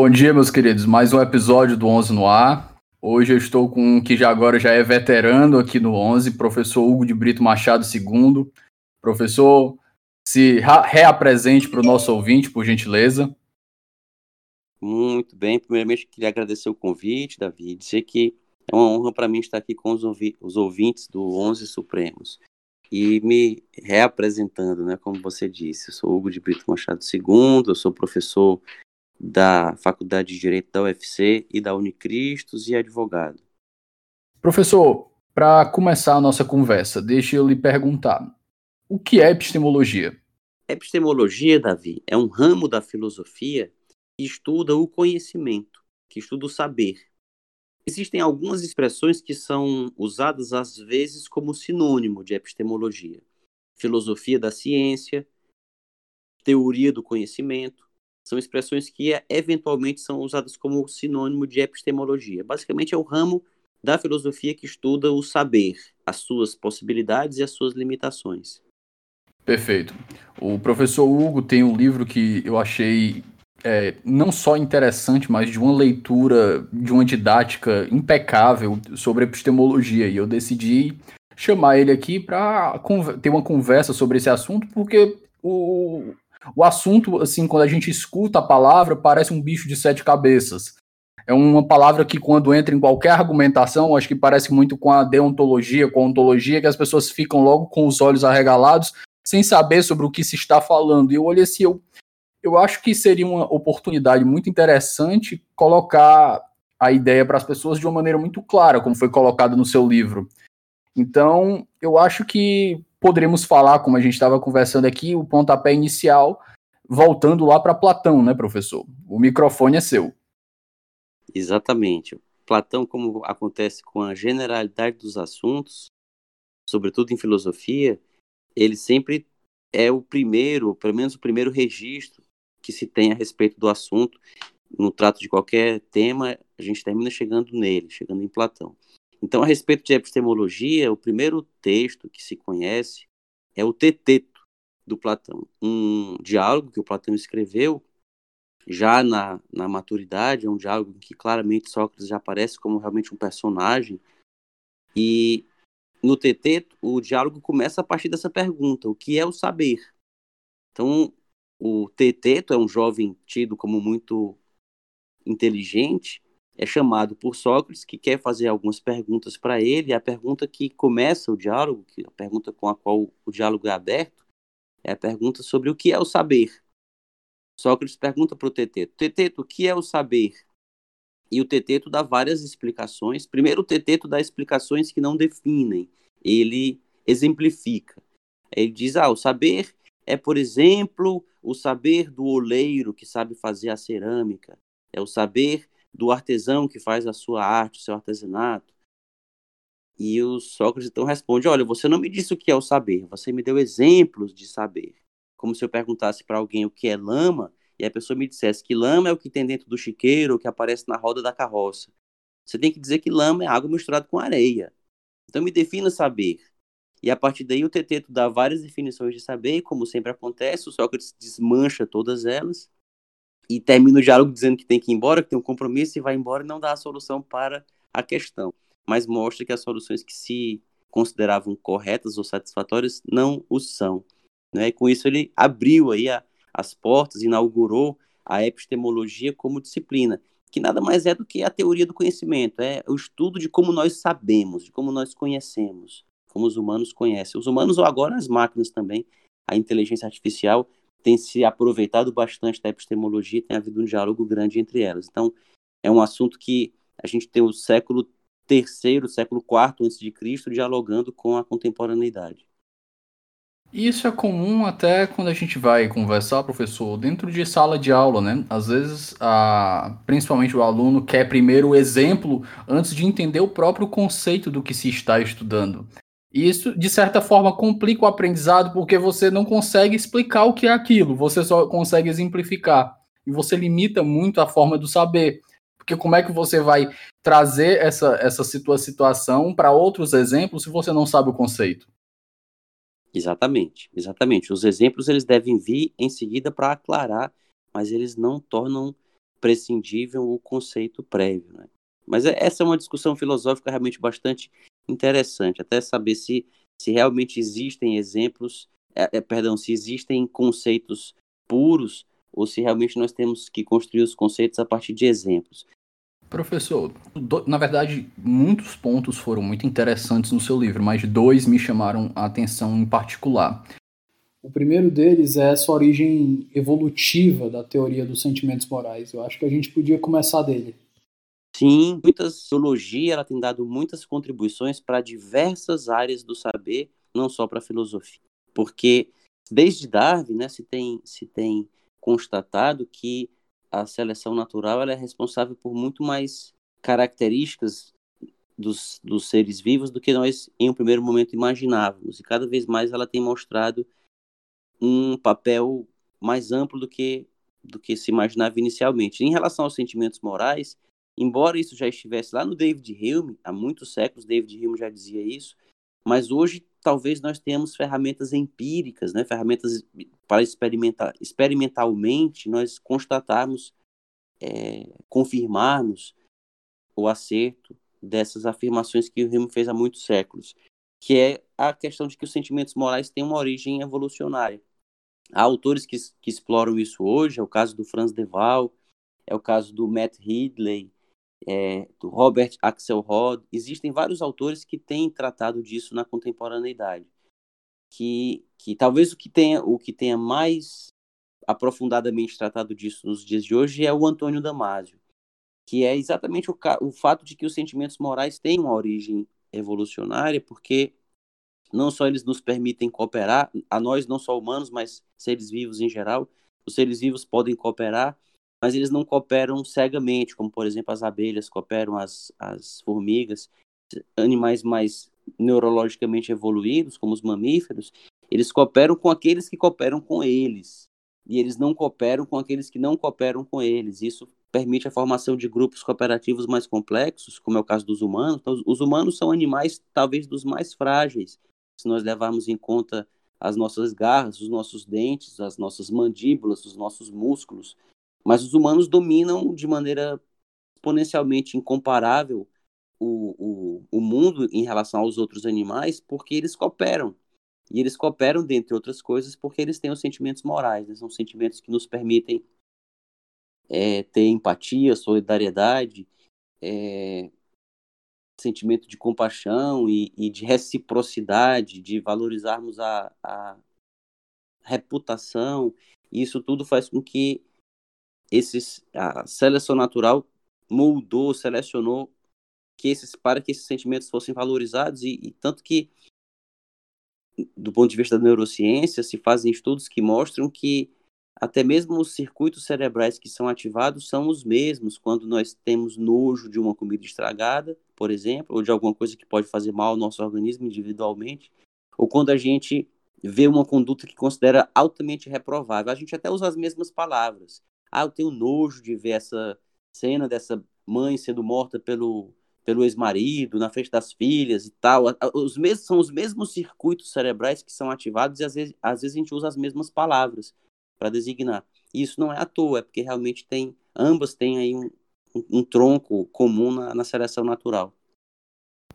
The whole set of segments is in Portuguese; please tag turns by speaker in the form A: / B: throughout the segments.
A: Bom dia, meus queridos. Mais um episódio do 11 no ar. Hoje eu estou com um que já agora já é veterano aqui no 11, professor Hugo de Brito Machado II. Professor, se reapresente para o nosso ouvinte, por gentileza.
B: Muito bem. Primeiramente, queria agradecer o convite, Davi, dizer que é uma honra para mim estar aqui com os, os ouvintes do 11 Supremos. E me reapresentando, né, como você disse, eu sou Hugo de Brito Machado II, eu sou professor da Faculdade de Direito da UFC e da Unicristos e advogado.
A: Professor, para começar a nossa conversa, deixe eu lhe perguntar: o que é epistemologia?
B: Epistemologia, Davi, é um ramo da filosofia que estuda o conhecimento, que estuda o saber. Existem algumas expressões que são usadas às vezes como sinônimo de epistemologia: filosofia da ciência, teoria do conhecimento, são expressões que eventualmente são usadas como sinônimo de epistemologia. Basicamente é o ramo da filosofia que estuda o saber, as suas possibilidades e as suas limitações.
A: Perfeito. O professor Hugo tem um livro que eu achei é, não só interessante, mas de uma leitura, de uma didática impecável sobre epistemologia. E eu decidi chamar ele aqui para ter uma conversa sobre esse assunto, porque o, o assunto, assim, quando a gente escuta a palavra, parece um bicho de sete cabeças. É uma palavra que, quando entra em qualquer argumentação, acho que parece muito com a deontologia, com a ontologia, que as pessoas ficam logo com os olhos arregalados, sem saber sobre o que se está falando. E eu olhei assim, eu, eu acho que seria uma oportunidade muito interessante colocar a ideia para as pessoas de uma maneira muito clara, como foi colocado no seu livro. Então, eu acho que poderemos falar, como a gente estava conversando aqui, o pontapé inicial, voltando lá para Platão, né, professor? O microfone é seu.
B: Exatamente. Platão, como acontece com a generalidade dos assuntos, sobretudo em filosofia, ele sempre é o primeiro, pelo menos o primeiro registro que se tem a respeito do assunto. No trato de qualquer tema, a gente termina chegando nele, chegando em Platão. Então, a respeito de epistemologia, o primeiro texto que se conhece é o Teteto, do Platão. Um diálogo que o Platão escreveu já na, na maturidade, é um diálogo em que claramente Sócrates já aparece como realmente um personagem. E no Teteto, o diálogo começa a partir dessa pergunta: o que é o saber? Então, o Teteto é um jovem tido como muito inteligente, é chamado por Sócrates, que quer fazer algumas perguntas para ele. A pergunta que começa o diálogo, que a pergunta com a qual o diálogo é aberto, é a pergunta sobre o que é o saber. Sócrates pergunta para o Teteto: Teteto, o que é o saber? E o Teteto dá várias explicações. Primeiro, o Teteto dá explicações que não definem, ele exemplifica. Ele diz: ah, o saber é, por exemplo, o saber do oleiro que sabe fazer a cerâmica, é o saber do artesão que faz a sua arte, o seu artesanato. E o Sócrates então responde: Olha, você não me disse o que é o saber, você me deu exemplos de saber. Como se eu perguntasse para alguém o que é lama e a pessoa me dissesse que lama é o que tem dentro do chiqueiro, o que aparece na roda da carroça. Você tem que dizer que lama é água misturada com areia. Então me defina saber. E a partir daí o Teteto dá várias definições de saber, e como sempre acontece, o Sócrates desmancha todas elas e termina o diálogo dizendo que tem que ir embora, que tem um compromisso e vai embora e não dá a solução para a questão, mas mostra que as soluções que se consideravam corretas ou satisfatórias não o são. Né? E com isso ele abriu aí a, as portas, inaugurou a epistemologia como disciplina. que nada mais é do que a teoria do conhecimento, é o estudo de como nós sabemos, de como nós conhecemos, como os humanos conhecem. Os humanos ou agora as máquinas também, a inteligência artificial tem se aproveitado bastante da epistemologia, tem havido um diálogo grande entre elas. Então, é um assunto que a gente tem o século terceiro, século quarto antes de Cristo dialogando com a contemporaneidade.
A: Isso é comum até quando a gente vai conversar, professor, dentro de sala de aula, né? Às vezes, a, principalmente o aluno quer primeiro o exemplo antes de entender o próprio conceito do que se está estudando. Isso, de certa forma, complica o aprendizado porque você não consegue explicar o que é aquilo, você só consegue exemplificar. E você limita muito a forma do saber. Porque como é que você vai trazer essa, essa situa situação para outros exemplos se você não sabe o conceito?
B: Exatamente, exatamente. Os exemplos eles devem vir em seguida para aclarar, mas eles não tornam prescindível o conceito prévio. Né? Mas é, essa é uma discussão filosófica realmente bastante interessante, até saber se, se realmente existem exemplos, é, é, perdão, se existem conceitos puros ou se realmente nós temos que construir os conceitos a partir de exemplos.
A: Professor, do, na verdade, muitos pontos foram muito interessantes no seu livro, mas dois me chamaram a atenção em particular.
C: O primeiro deles é essa origem evolutiva da teoria dos sentimentos morais. Eu acho que a gente podia começar dele.
B: Sim, muita sociologia ela tem dado muitas contribuições para diversas áreas do saber, não só para a filosofia. Porque desde Darwin, né, se tem se tem constatado que a seleção natural ela é responsável por muito mais características dos, dos seres vivos do que nós, em um primeiro momento, imaginávamos. E cada vez mais ela tem mostrado um papel mais amplo do que, do que se imaginava inicialmente. Em relação aos sentimentos morais, embora isso já estivesse lá no David Hume, há muitos séculos, David Hume já dizia isso, mas hoje talvez nós tenhamos ferramentas empíricas, né, ferramentas para experimentar, experimentalmente nós constatarmos, é, confirmarmos o acerto dessas afirmações que o Hume fez há muitos séculos, que é a questão de que os sentimentos morais têm uma origem evolucionária. Há autores que, que exploram isso hoje, é o caso do Franz de Waal, é o caso do Matt Ridley, é, do Robert Axelrod, existem vários autores que têm tratado disso na contemporaneidade. Que, que talvez o que tenha o que tenha mais aprofundadamente tratado disso nos dias de hoje é o Antônio Damasio, que é exatamente o, o fato de que os sentimentos morais têm uma origem evolucionária, porque não só eles nos permitem cooperar, a nós não só humanos, mas seres vivos em geral, os seres vivos podem cooperar mas eles não cooperam cegamente, como por exemplo as abelhas cooperam, as, as formigas, animais mais neurologicamente evoluídos, como os mamíferos, eles cooperam com aqueles que cooperam com eles, e eles não cooperam com aqueles que não cooperam com eles. Isso permite a formação de grupos cooperativos mais complexos, como é o caso dos humanos. Então, os humanos são animais talvez dos mais frágeis, se nós levarmos em conta as nossas garras, os nossos dentes, as nossas mandíbulas, os nossos músculos. Mas os humanos dominam de maneira exponencialmente incomparável o, o, o mundo em relação aos outros animais porque eles cooperam. E eles cooperam, dentre outras coisas, porque eles têm os sentimentos morais. Né? São sentimentos que nos permitem é, ter empatia, solidariedade, é, sentimento de compaixão e, e, de reciprocidade, de valorizarmos a, a reputação. Isso tudo faz com que esses, a seleção natural moldou, selecionou que esses, para que esses sentimentos fossem valorizados e, e, tanto que do ponto de vista da neurociência se fazem estudos que mostram que até mesmo os circuitos cerebrais que são ativados são os mesmos quando nós temos nojo de uma comida estragada, por exemplo, ou de alguma coisa que pode fazer mal ao nosso organismo individualmente, ou quando a gente vê uma conduta que considera altamente reprovável. A gente até usa as mesmas palavras, ah, eu tenho nojo de ver essa cena dessa mãe sendo morta pelo, pelo ex-marido, na frente das filhas e tal. Os mesmos, são os mesmos circuitos cerebrais que são ativados e às vezes, às vezes a gente usa as mesmas palavras para designar. E isso não é à toa, é porque realmente tem, ambas têm aí um, um, um tronco comum na, na seleção natural.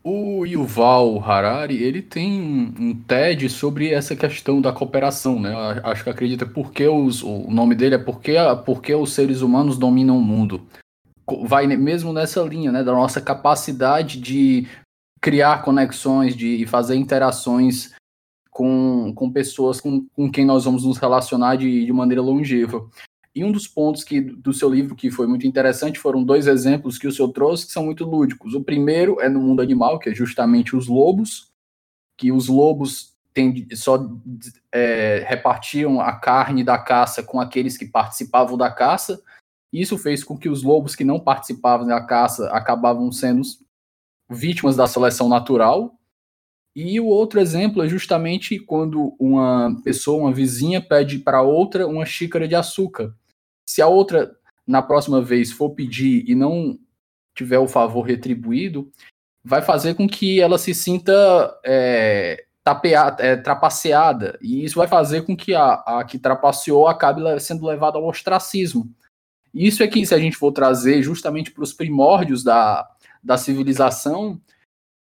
A: O Yuval Harari, ele tem um TED sobre essa questão da cooperação, né? Acho que acredita porque os, o nome dele é porque, porque os seres humanos dominam o mundo. vai mesmo nessa linha, né, da nossa capacidade de criar conexões, de fazer interações com, com pessoas com, com quem nós vamos nos relacionar de, de maneira longeva. E um dos pontos que, do seu livro que foi muito interessante foram dois exemplos que o senhor trouxe que são muito lúdicos. O primeiro é no mundo animal, que é justamente os lobos, que os lobos tem, só é, repartiam a carne da caça com aqueles que participavam da caça. Isso fez com que os lobos que não participavam da caça acabavam sendo vítimas da seleção natural. E o outro exemplo é justamente quando uma pessoa, uma vizinha, pede para outra uma xícara de açúcar. Se a outra, na próxima vez, for pedir e não tiver o favor retribuído, vai fazer com que ela se sinta é, é, trapaceada, e isso vai fazer com que a, a que trapaceou acabe sendo levada ao ostracismo. Isso é que, se a gente for trazer justamente para os primórdios da, da civilização,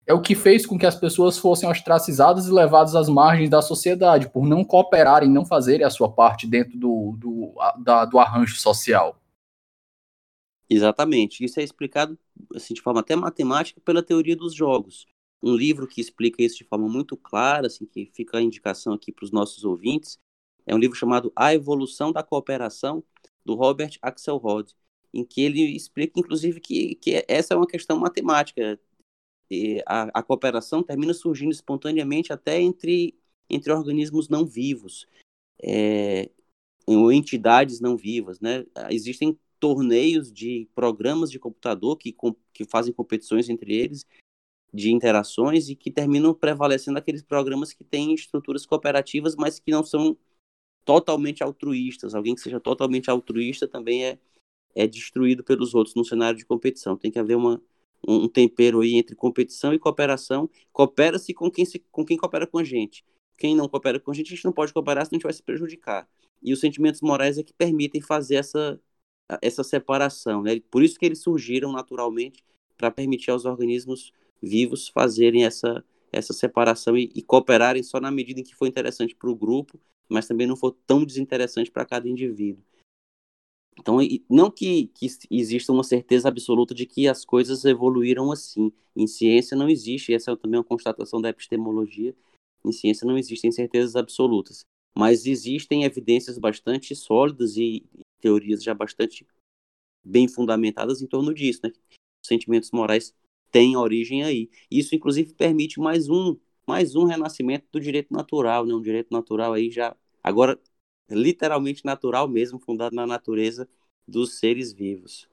A: é o que fez com que as pessoas fossem ostracizadas e levadas às margens da sociedade, por não cooperarem, não fazerem a sua parte dentro do, do, da, do arranjo social.
B: Exatamente. Isso é explicado assim, de forma até matemática pela teoria dos jogos um livro que explica isso de forma muito clara, assim, que fica a indicação aqui para os nossos ouvintes, é um livro chamado A Evolução da Cooperação, do Robert Axelrod, em que ele explica, inclusive, que, que essa é uma questão matemática. A, a, cooperação termina surgindo espontaneamente até entre, entre organismos não vivos, é, ou entidades não vivas. Né? Existem torneios de programas de computador que, que fazem competições entre eles, de interações e que terminam prevalecendo aqueles programas que têm estruturas cooperativas, mas que não são totalmente altruístas. Alguém que seja totalmente altruísta também é, é destruído pelos outros no cenário de competição. Tem que haver uma, um tempero aí entre competição e cooperação. Coopera-se com quem, se, com quem coopera com a gente. Quem não coopera com a gente, a gente não pode cooperar, senão a gente vai se prejudicar. E os sentimentos morais é que permitem fazer essa, essa separação. Né? Por isso que eles surgiram naturalmente para permitir aos organismos vivos fazerem essa, essa separação e, e cooperarem só na medida em que for interessante para o grupo, mas também não for tão desinteressante para cada indivíduo. Então, não que, que exista uma certeza absoluta de que as coisas evoluíram assim. Em ciência não existe, essa é também uma constatação da epistemologia, em ciência não existem certezas absolutas, mas existem evidências bastante sólidas e teorias já bastante bem fundamentadas em torno disso, né? Os sentimentos morais tem origem aí. Isso, inclusive, permite mais um, mais um renascimento do direito natural, né? um direito natural aí já, agora, literalmente natural mesmo, fundado na natureza dos seres vivos.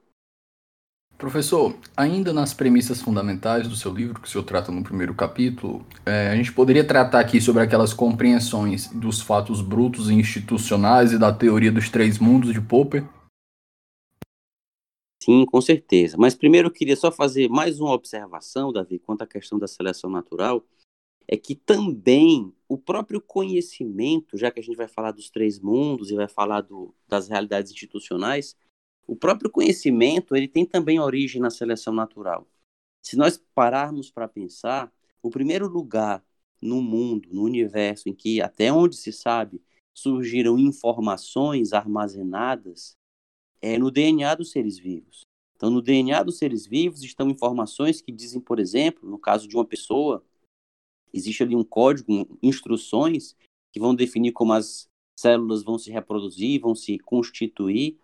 A: Professor, ainda nas premissas fundamentais do seu livro, que o senhor trata no primeiro capítulo, é, a gente poderia tratar aqui sobre aquelas compreensões dos fatos brutos e institucionais e da teoria dos três mundos de Popper?
B: Sim, com certeza. Mas primeiro eu queria só fazer mais uma observação, Davi, quanto à questão da seleção natural, é que também o próprio conhecimento, já que a gente vai falar dos três mundos e vai falar do, das realidades institucionais, o próprio conhecimento ele tem também origem na seleção natural. Se nós pararmos para pensar, o primeiro lugar no mundo, no universo, em que até onde se sabe surgiram informações armazenadas é no DNA dos seres vivos. Então, no DNA dos seres vivos estão informações que dizem, por exemplo, no caso de uma pessoa, existe ali um código, instruções que vão definir como as células vão se reproduzir, vão se constituir.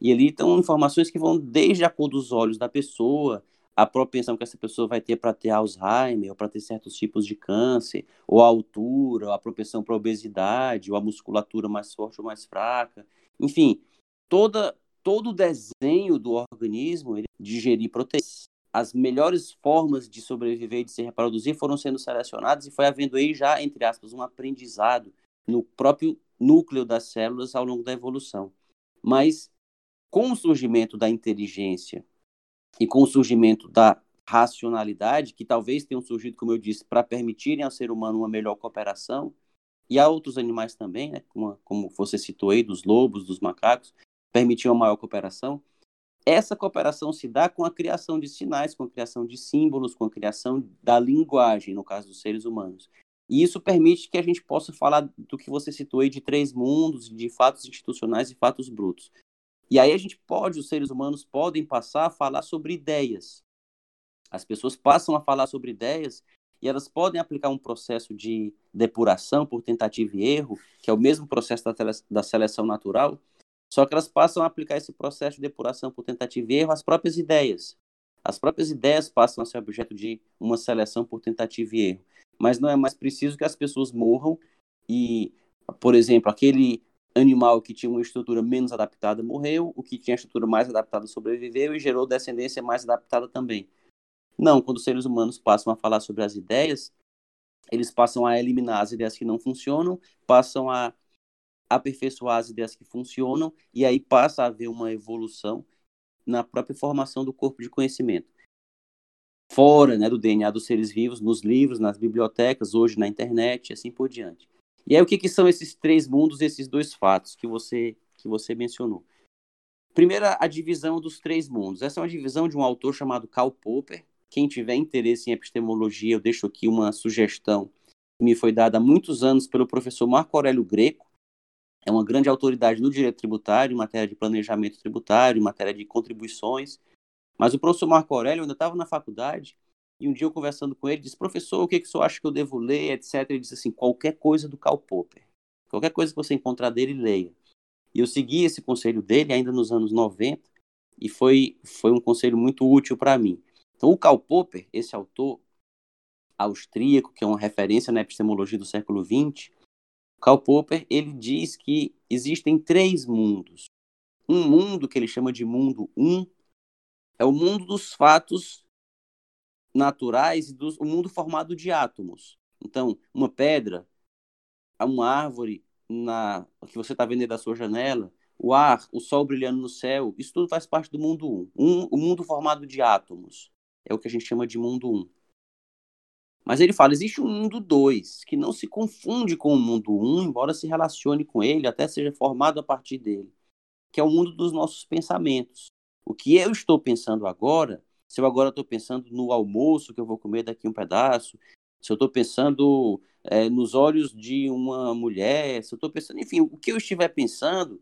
B: E ali estão informações que vão desde a cor dos olhos da pessoa, a propensão que essa pessoa vai ter para ter Alzheimer, ou para ter certos tipos de câncer, ou a altura, ou a propensão para obesidade, ou a musculatura mais forte ou mais fraca. Enfim, toda todo o desenho do organismo ele digerir proteínas. As melhores formas de sobreviver e de se reproduzir foram sendo selecionadas e foi havendo aí já, entre aspas, um aprendizado no próprio núcleo das células ao longo da evolução. Mas com o surgimento da inteligência e com o surgimento da racionalidade, que talvez tenham surgido, como eu disse, para permitirem ao ser humano uma melhor cooperação, e a outros animais também, né, como, como você citou aí, dos lobos, dos macacos, permitir uma maior cooperação. Essa cooperação se dá com a criação de sinais, com a criação de símbolos, com a criação da linguagem, no caso dos seres humanos. E isso permite que a gente possa falar do que você citou aí de três mundos, de fatos institucionais e fatos brutos. E aí a gente pode, os seres humanos podem passar a falar sobre ideias. As pessoas passam a falar sobre ideias e elas podem aplicar um processo de depuração por tentativa e erro, que é o mesmo processo da, da seleção natural, só que elas passam a aplicar esse processo de depuração por tentativa e erro às próprias ideias. As próprias ideias passam a ser objeto de uma seleção por tentativa e erro. Mas não é mais preciso que as pessoas morram e, por exemplo, aquele animal que tinha uma estrutura menos adaptada morreu, o que tinha a estrutura mais adaptada sobreviveu e gerou descendência mais adaptada também. Não, quando os seres humanos passam a falar sobre as ideias, eles passam a eliminar as ideias que não funcionam, passam a aperfeiçoar as ideias que funcionam, e aí passa a haver uma evolução na própria formação do corpo de conhecimento. Fora né, do DNA dos seres vivos, nos livros, nas bibliotecas, hoje na internet e assim por diante. E aí o que, que são esses três mundos, esses dois fatos que você, que você mencionou? Primeiro, a divisão dos três mundos. Essa é uma divisão de um autor chamado Karl Popper, quem tiver interesse em epistemologia, eu deixo aqui uma sugestão que me foi dada há muitos anos pelo professor Marco Aurélio Greco. É uma grande autoridade no direito tributário, em matéria de planejamento tributário, em matéria de contribuições. Mas o professor Marco Aurélio ainda estava na faculdade e um dia eu conversando com ele, disse: professor, o que, que o senhor acha que eu devo ler, etc. Ele disse assim: qualquer coisa do Karl Popper. Qualquer coisa que você encontrar dele, leia. E eu segui esse conselho dele ainda nos anos 90 e foi, foi um conselho muito útil para mim. Então, o Karl Popper, esse autor austríaco, que é uma referência na epistemologia do século XX, Karl Popper, ele diz que existem três mundos. Um mundo que ele chama de mundo um é o mundo dos fatos naturais e o mundo formado de átomos. Então, uma pedra, uma árvore na que você está vendo da sua janela, o ar, o sol brilhando no céu, isso tudo faz parte do mundo um. um o mundo formado de átomos é o que a gente chama de mundo 1. Um. Mas ele fala, existe um mundo 2, que não se confunde com o mundo 1, um, embora se relacione com ele, até seja formado a partir dele, que é o mundo dos nossos pensamentos. O que eu estou pensando agora, se eu agora estou pensando no almoço que eu vou comer daqui um pedaço, se eu estou pensando é, nos olhos de uma mulher, se eu estou pensando, enfim, o que eu estiver pensando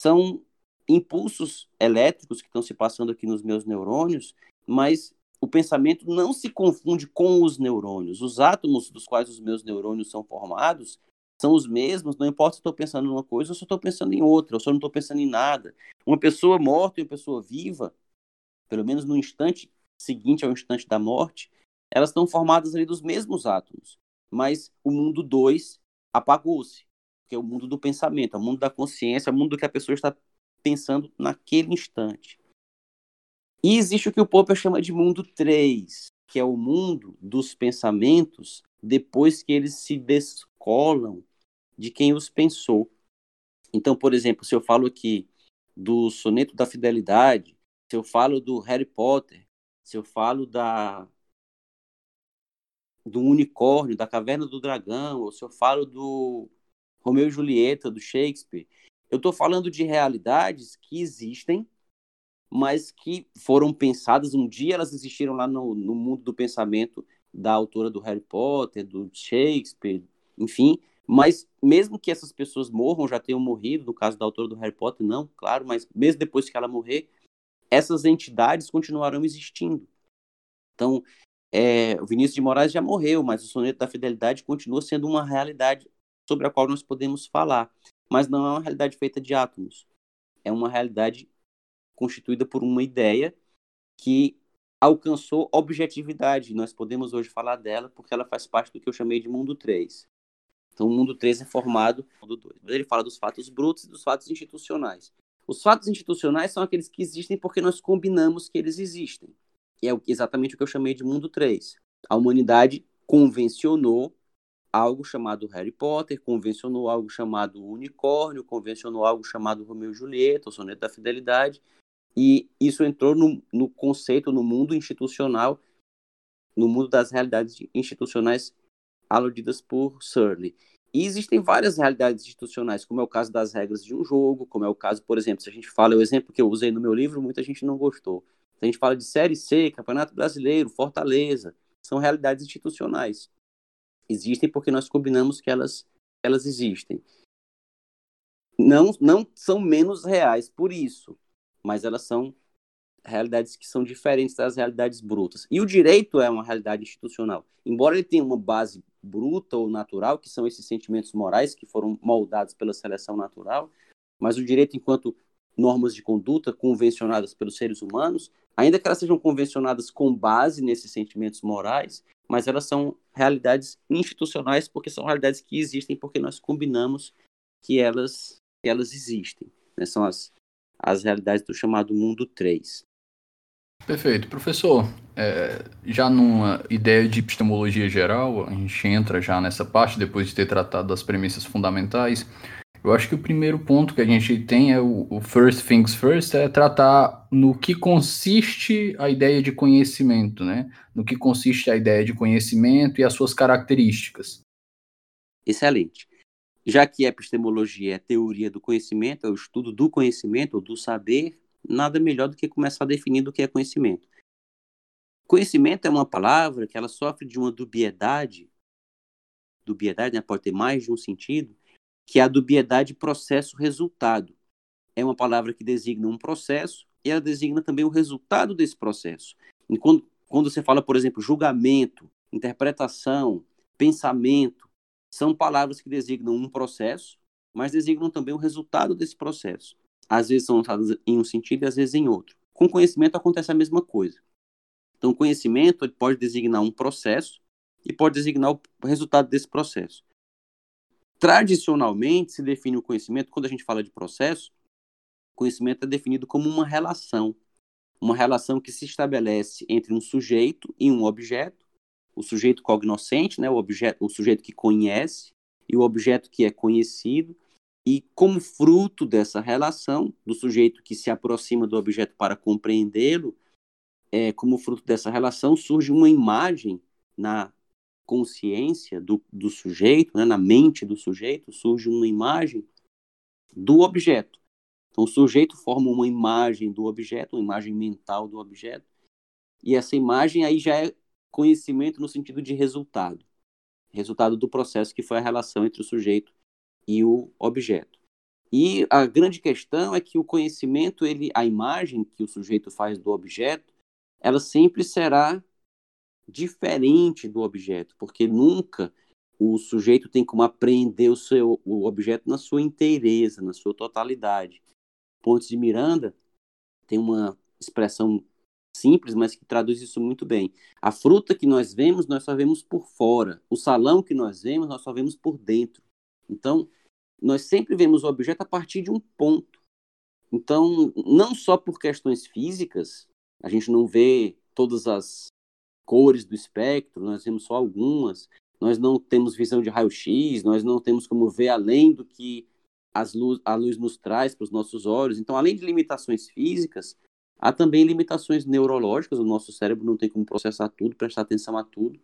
B: são impulsos elétricos que estão se passando aqui nos meus neurônios mas o pensamento não se confunde com os neurônios. Os átomos dos quais os meus neurônios são formados são os mesmos, não importa se estou pensando em uma coisa ou se estou pensando em outra, ou se eu não estou pensando em nada. Uma pessoa morta e uma pessoa viva, pelo menos no instante seguinte ao instante da morte, elas estão formadas ali dos mesmos átomos. Mas o mundo 2 apagou-se, que é o mundo do pensamento, é o mundo da consciência, é o mundo do que a pessoa está pensando naquele instante. E existe o que o Popper chama de mundo 3, que é o mundo dos pensamentos depois que eles se descolam de quem os pensou. Então, por exemplo, se eu falo aqui do soneto da fidelidade, se eu falo do Harry Potter, se eu falo da do unicórnio, da caverna do dragão, ou se eu falo do Romeu e Julieta, do Shakespeare, eu estou falando de realidades que existem mas que foram pensadas, um dia elas existiram lá no, no mundo do pensamento da autora do Harry Potter, do Shakespeare, enfim, mas mesmo que essas pessoas morram, já tenham morrido, no caso da autora do Harry Potter, não, claro, mas mesmo depois que ela morrer, essas entidades continuarão existindo. Então, é, o Vinícius de Moraes já morreu, mas o soneto da fidelidade continua sendo uma realidade sobre a qual nós podemos falar, mas não é uma realidade feita de átomos. É uma realidade constituída por uma ideia que alcançou objetividade. Nós podemos hoje falar dela porque ela faz parte do que eu chamei de mundo 3. Então, o mundo 3 é formado mundo 2. Ele fala dos fatos brutos e dos fatos institucionais. Os fatos institucionais são aqueles que existem porque nós combinamos que eles existem. E é exatamente o que eu chamei de mundo 3. A humanidade convencionou algo chamado Harry Potter, convencionou algo chamado Unicórnio, convencionou algo chamado Romeu e Julieta, o Soneto da Fidelidade, e isso entrou no, no conceito, no mundo institucional, no mundo das realidades institucionais aludidas por Searle. E existem várias realidades institucionais, como é o caso das regras de um jogo, como é o caso, por exemplo, se a gente fala, o exemplo que eu usei no meu livro, muita gente não gostou. Se a gente fala de Série C, Campeonato Brasileiro, Fortaleza, são realidades institucionais. Existem porque nós combinamos que elas, elas existem. não, não são menos reais por isso, mas elas são realidades que são diferentes das realidades brutas. E o direito é uma realidade institucional. Embora ele tenha uma base bruta ou natural, que são esses sentimentos morais que foram moldados pela seleção natural, mas o direito enquanto normas de conduta convencionadas pelos seres humanos, ainda que elas sejam convencionadas com base nesses sentimentos morais, mas elas são realidades institucionais porque são realidades que existem porque nós combinamos que elas, que elas existem. Né? São as, as realidades do chamado mundo 3.
A: Perfeito. Professor, é, já numa ideia de epistemologia geral, a gente entra já nessa parte, depois de ter tratado das premissas fundamentais. Eu acho que o primeiro ponto que a gente tem é o, o first things first, é tratar no que consiste a ideia de conhecimento, né? No que consiste a ideia de conhecimento e as suas características.
B: Excelente. Já que epistemologia é teoria do conhecimento, é o estudo do conhecimento, ou do saber, nada melhor do que começar definindo o que é conhecimento. Conhecimento é uma palavra que ela sofre de uma dubiedade, dubiedade né, pode ter mais de um sentido, que é a dubiedade processo-resultado. É uma palavra que designa um processo e ela designa também o resultado desse processo. Quando, quando você fala, por exemplo, julgamento, interpretação, pensamento, são palavras que designam um processo, mas designam também o resultado desse processo. Às vezes são usadas em um sentido e às vezes em outro. Com conhecimento acontece a mesma coisa. Então, conhecimento pode designar um processo e pode designar o resultado desse processo. Tradicionalmente, se define o conhecimento, quando a gente fala de processo, conhecimento é definido como uma relação. Uma relação que se estabelece entre um sujeito e um objeto, o sujeito cognoscente, né, o, objeto, o sujeito que conhece, e o objeto que é conhecido, e como fruto dessa relação, do sujeito que se aproxima do objeto para compreendê-lo, é, como fruto dessa relação, surge uma imagem na consciência do, do sujeito, né, na mente do sujeito, surge uma imagem do objeto. Então, o sujeito forma uma imagem do objeto, uma imagem mental do objeto, e essa imagem aí já é conhecimento no sentido de resultado. Resultado do processo que foi a relação entre o sujeito e o objeto. E a grande questão é que o conhecimento, ele, a imagem que o sujeito faz do objeto, ela sempre será diferente do objeto, porque nunca o sujeito tem como apreender o seu o objeto na sua inteireza, na sua totalidade. Pontes de Miranda tem uma expressão simples, mas que traduz isso muito bem. A fruta que nós vemos, nós só vemos por fora. O salão que nós vemos, nós só vemos por dentro. Então, nós sempre vemos o objeto a partir de um ponto. Então, não só por questões físicas, a gente não vê todas as cores do espectro, nós vemos só algumas, nós não temos visão de raio-x, nós não temos como ver além do que luz, a luz nos traz para os nossos olhos. Então, além de limitações físicas, há também limitações neurológicas, o nosso cérebro não tem como processar tudo, prestar atenção a tudo.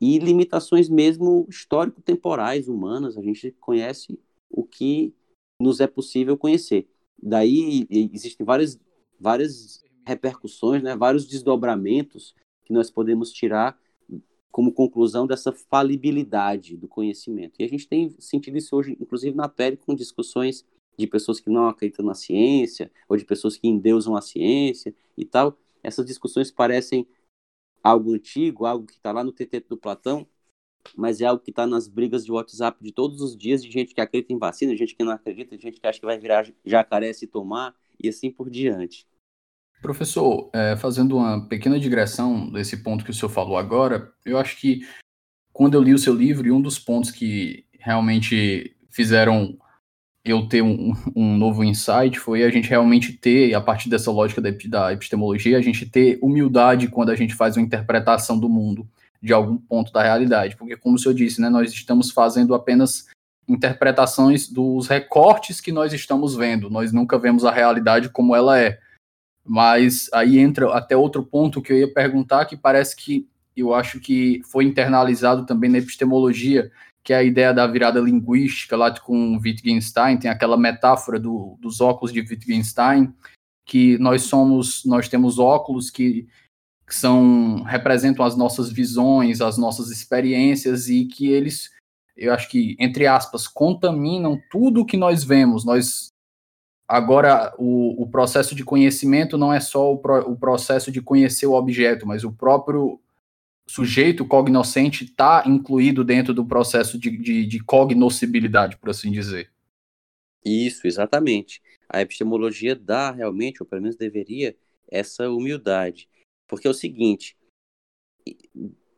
B: E limitações mesmo histórico-temporais humanas, a gente conhece o que nos é possível conhecer. Daí existem várias, várias repercussões, né, vários desdobramentos que nós podemos tirar como conclusão dessa falibilidade do conhecimento. E a gente tem sentido isso hoje, inclusive na pele, com discussões de pessoas que não acreditam na ciência, ou de pessoas que endeusam a ciência e tal. Essas discussões parecem algo antigo, algo que está lá no teteto do Platão, mas é algo que está nas brigas de WhatsApp de todos os dias, de gente que acredita em vacina, gente que não acredita, gente que acha que vai virar jacaré se tomar, e assim por diante.
A: Professor, é, fazendo uma pequena digressão desse ponto que o senhor falou agora, eu acho que quando eu li o seu livro, e um dos pontos que realmente fizeram eu ter um, um novo insight foi a gente realmente ter, a partir dessa lógica da, epistemologia, a gente ter humildade quando a gente faz uma interpretação do mundo de algum ponto da realidade. Porque, como o senhor disse, né, nós estamos fazendo apenas interpretações dos recortes que nós estamos vendo, nós nunca vemos a realidade como ela é. Mas aí entra até outro ponto que eu ia perguntar, que parece que eu acho que foi internalizado também na epistemologia, que é a ideia da virada linguística lá com Wittgenstein, tem aquela metáfora do, dos óculos de Wittgenstein, que nós somos, nós temos óculos que, que são representam as nossas visões, as nossas experiências e que eles eu acho que, entre aspas, contaminam tudo que nós vemos. Nós Agora, o, o, processo de conhecimento não é só o, pro, o, processo de conhecer o objeto, mas o próprio sujeito cognoscente está incluído dentro do processo de, de, de cognoscibilidade, por assim dizer.
B: Isso, exatamente. A epistemologia dá realmente, ou pelo menos deveria, essa humildade. Porque é o seguinte: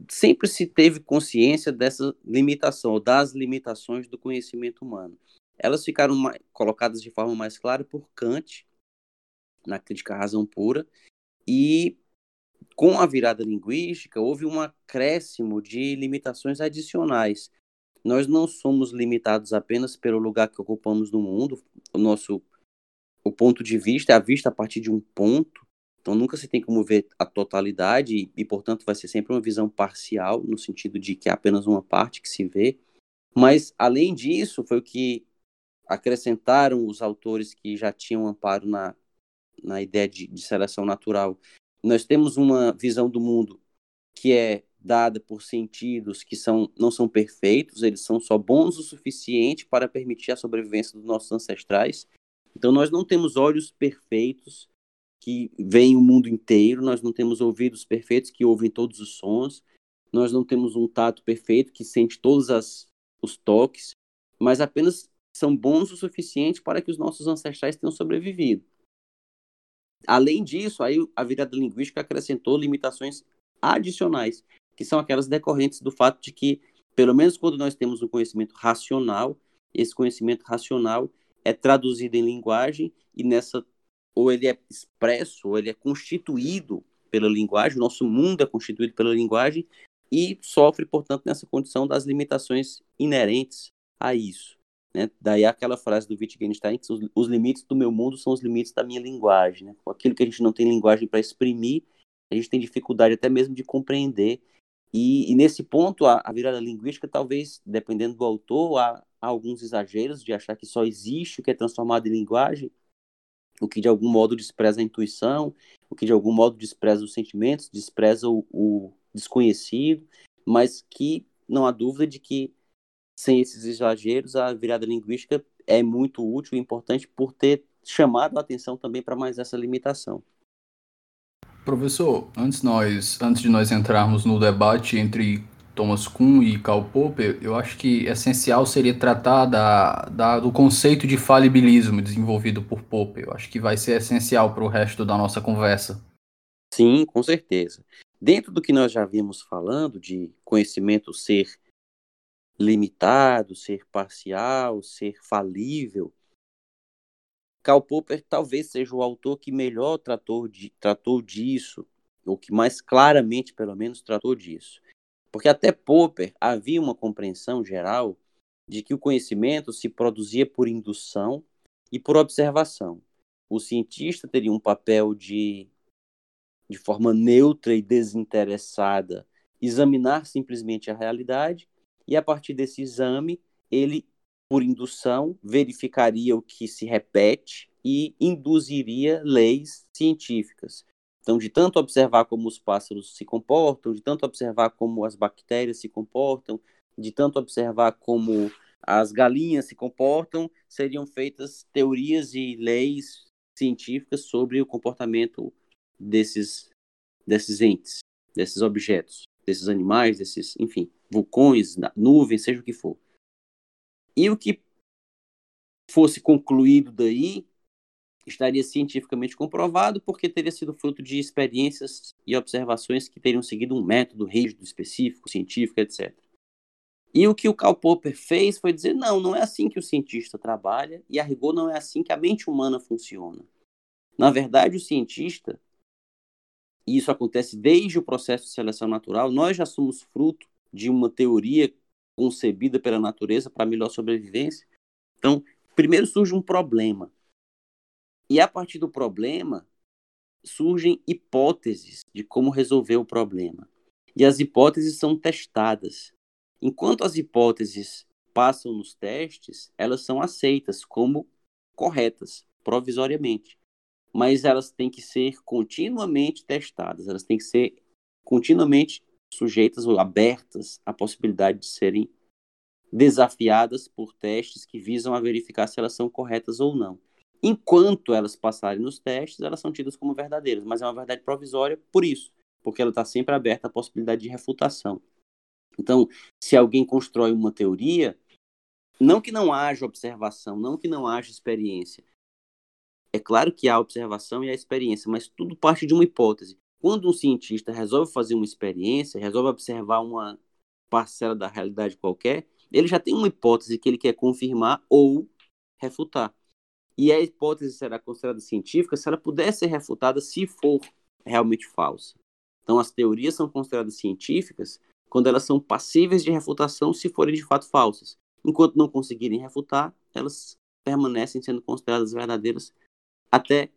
B: sempre se teve consciência dessa limitação, das limitações do conhecimento humano. Elas ficaram colocadas de forma mais clara por Kant, na crítica à razão pura, e com a virada linguística houve um acréscimo de limitações adicionais. Nós não somos limitados apenas pelo lugar que ocupamos no mundo, o nosso o ponto de vista é a vista a partir de um ponto, então nunca se tem como ver a totalidade e, e, portanto, vai ser sempre uma visão parcial, no sentido de que é apenas uma parte que se vê. Mas, além disso, foi o que acrescentaram os autores que já tinham amparo na, na ideia de, de seleção natural. Nós temos uma visão do mundo que é dada por sentidos que são, não são perfeitos, eles são só bons o suficiente para permitir a sobrevivência dos nossos ancestrais. Então, nós não temos olhos perfeitos que veem o mundo inteiro, nós não temos ouvidos perfeitos que ouvem todos os sons, nós não temos um tato perfeito que sente todos as, os toques, mas apenas são bons o suficiente para que os nossos ancestrais tenham sobrevivido. Além disso, aí a virada linguística acrescentou limitações adicionais, que são aquelas decorrentes do fato de que, pelo menos quando nós temos um conhecimento racional, esse conhecimento racional é traduzido em linguagem e nessa ou ele é expresso, ou ele é constituído pela linguagem, o nosso mundo é constituído pela linguagem e sofre, portanto, nessa condição das limitações inerentes a isso. Né? Daí aquela frase do Wittgenstein que os, os, limites do meu mundo são os limites da minha linguagem. Né? Aquilo que a gente não tem linguagem para exprimir, a gente tem dificuldade até mesmo de compreender. E, e nesse ponto, a, a, virada linguística, talvez, dependendo do autor, há, há, alguns exageros de achar que só existe o que é transformado em linguagem, o que de algum modo despreza a intuição, o que de algum modo despreza os sentimentos, despreza o, o desconhecido, mas que não há dúvida de que sem esses exageros, a virada linguística é muito útil e importante por ter chamado a atenção também para mais essa limitação.
A: Professor, antes, nós, antes de nós entrarmos no debate entre Thomas Kuhn e Karl Popper, eu acho que essencial seria tratar da, da, do conceito de falibilismo desenvolvido por Popper. Eu acho que vai ser essencial para o resto da nossa conversa.
B: Sim, com certeza. Dentro do que nós já vimos falando de conhecimento ser limitado, ser parcial, ser falível. Karl Popper talvez seja o autor que melhor tratou, de, tratou disso, ou que mais claramente, pelo menos, tratou disso. Porque até Popper havia uma compreensão geral de que o conhecimento se produzia por indução e por observação. O cientista teria um papel de, de forma neutra e desinteressada, examinar simplesmente a realidade e a partir desse exame, ele, por indução, verificaria o que se repete e induziria leis científicas. Então, de tanto observar como os pássaros se comportam, de tanto observar como as bactérias se comportam, de tanto observar como as galinhas se comportam, seriam feitas teorias e leis científicas sobre o comportamento desses, desses entes, desses objetos, desses animais, desses, enfim vulcões, nuvens, seja o que for. E o que fosse concluído daí estaria cientificamente comprovado porque teria sido fruto de experiências e observações que teriam seguido um método rígido, específico, científico, etc. E o que o Karl Popper fez foi dizer: não, não é assim que o cientista trabalha, e a rigor não é assim que a mente humana funciona. Na verdade, o cientista, e isso acontece desde o processo de seleção natural, nós já somos fruto de uma teoria concebida pela natureza para melhor sobrevivência. Então, primeiro surge um problema. E a partir do problema, surgem hipóteses de como resolver o problema. E as hipóteses são testadas. Enquanto as hipóteses passam nos testes, elas são aceitas como corretas, provisoriamente. Mas elas têm que ser continuamente testadas, elas têm que ser continuamente sujeitas ou abertas à possibilidade de serem desafiadas por testes que visam a verificar se elas são corretas ou não. Enquanto elas passarem nos testes, elas são tidas como verdadeiras, mas é uma verdade provisória por isso, porque ela está sempre aberta à possibilidade de refutação. Então, se alguém constrói uma teoria, não que não haja observação, não que não haja experiência. É claro que há observação e há experiência, mas tudo parte de uma hipótese. Quando um cientista resolve fazer uma experiência, resolve observar uma parcela da realidade qualquer, ele já tem uma hipótese que ele quer confirmar ou refutar. E a hipótese será considerada científica se ela puder ser refutada se for realmente falsa. Então, as teorias são consideradas científicas quando elas são passíveis de refutação se forem de fato falsas. Enquanto não conseguirem refutar, elas permanecem sendo consideradas verdadeiras até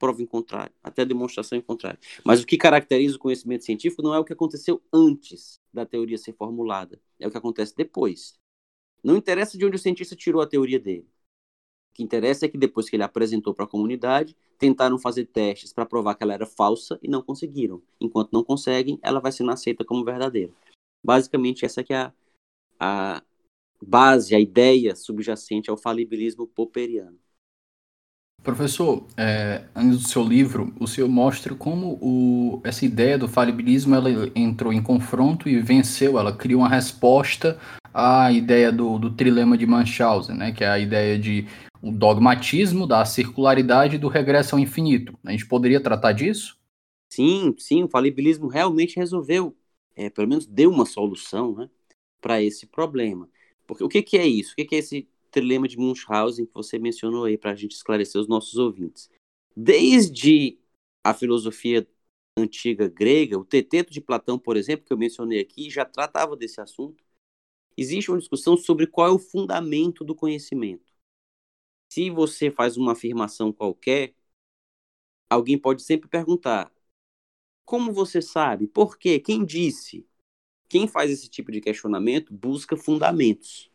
B: prova em contrário, até demonstração em contrário. Mas o que caracteriza o conhecimento científico não é o que aconteceu antes da teoria ser formulada, é o que acontece depois. Não interessa de onde o cientista tirou a teoria dele. O que interessa é que depois que ele apresentou para a comunidade, tentaram fazer testes para provar que ela era falsa e não conseguiram. Enquanto não conseguem, ela vai sendo aceita como verdadeira. Basicamente, essa é a, a base, a ideia subjacente ao falibilismo popperiano.
A: Professor, é, do seu livro, o senhor mostra como o, essa ideia do falibilismo ela entrou em confronto e venceu, ela criou uma resposta à ideia do, do trilema de Munchausen, né, que é a ideia de o dogmatismo da circularidade e do regresso ao infinito. A gente poderia tratar disso?
B: Sim, sim, o falibilismo realmente resolveu, é, pelo menos deu uma solução né, para esse problema. Porque o que, que é isso? O que, que é esse trilema de Munchausen que você mencionou aí para a gente esclarecer os nossos ouvintes? Desde a filosofia antiga grega, o Teteto de Platão, por exemplo, que eu mencionei aqui, já tratava desse assunto. Existe uma discussão sobre qual é o fundamento do conhecimento se você faz uma afirmação qualquer, alguém pode sempre perguntar: como você sabe? Por quê? Quem disse? Quem faz esse tipo de questionamento busca fundamentos,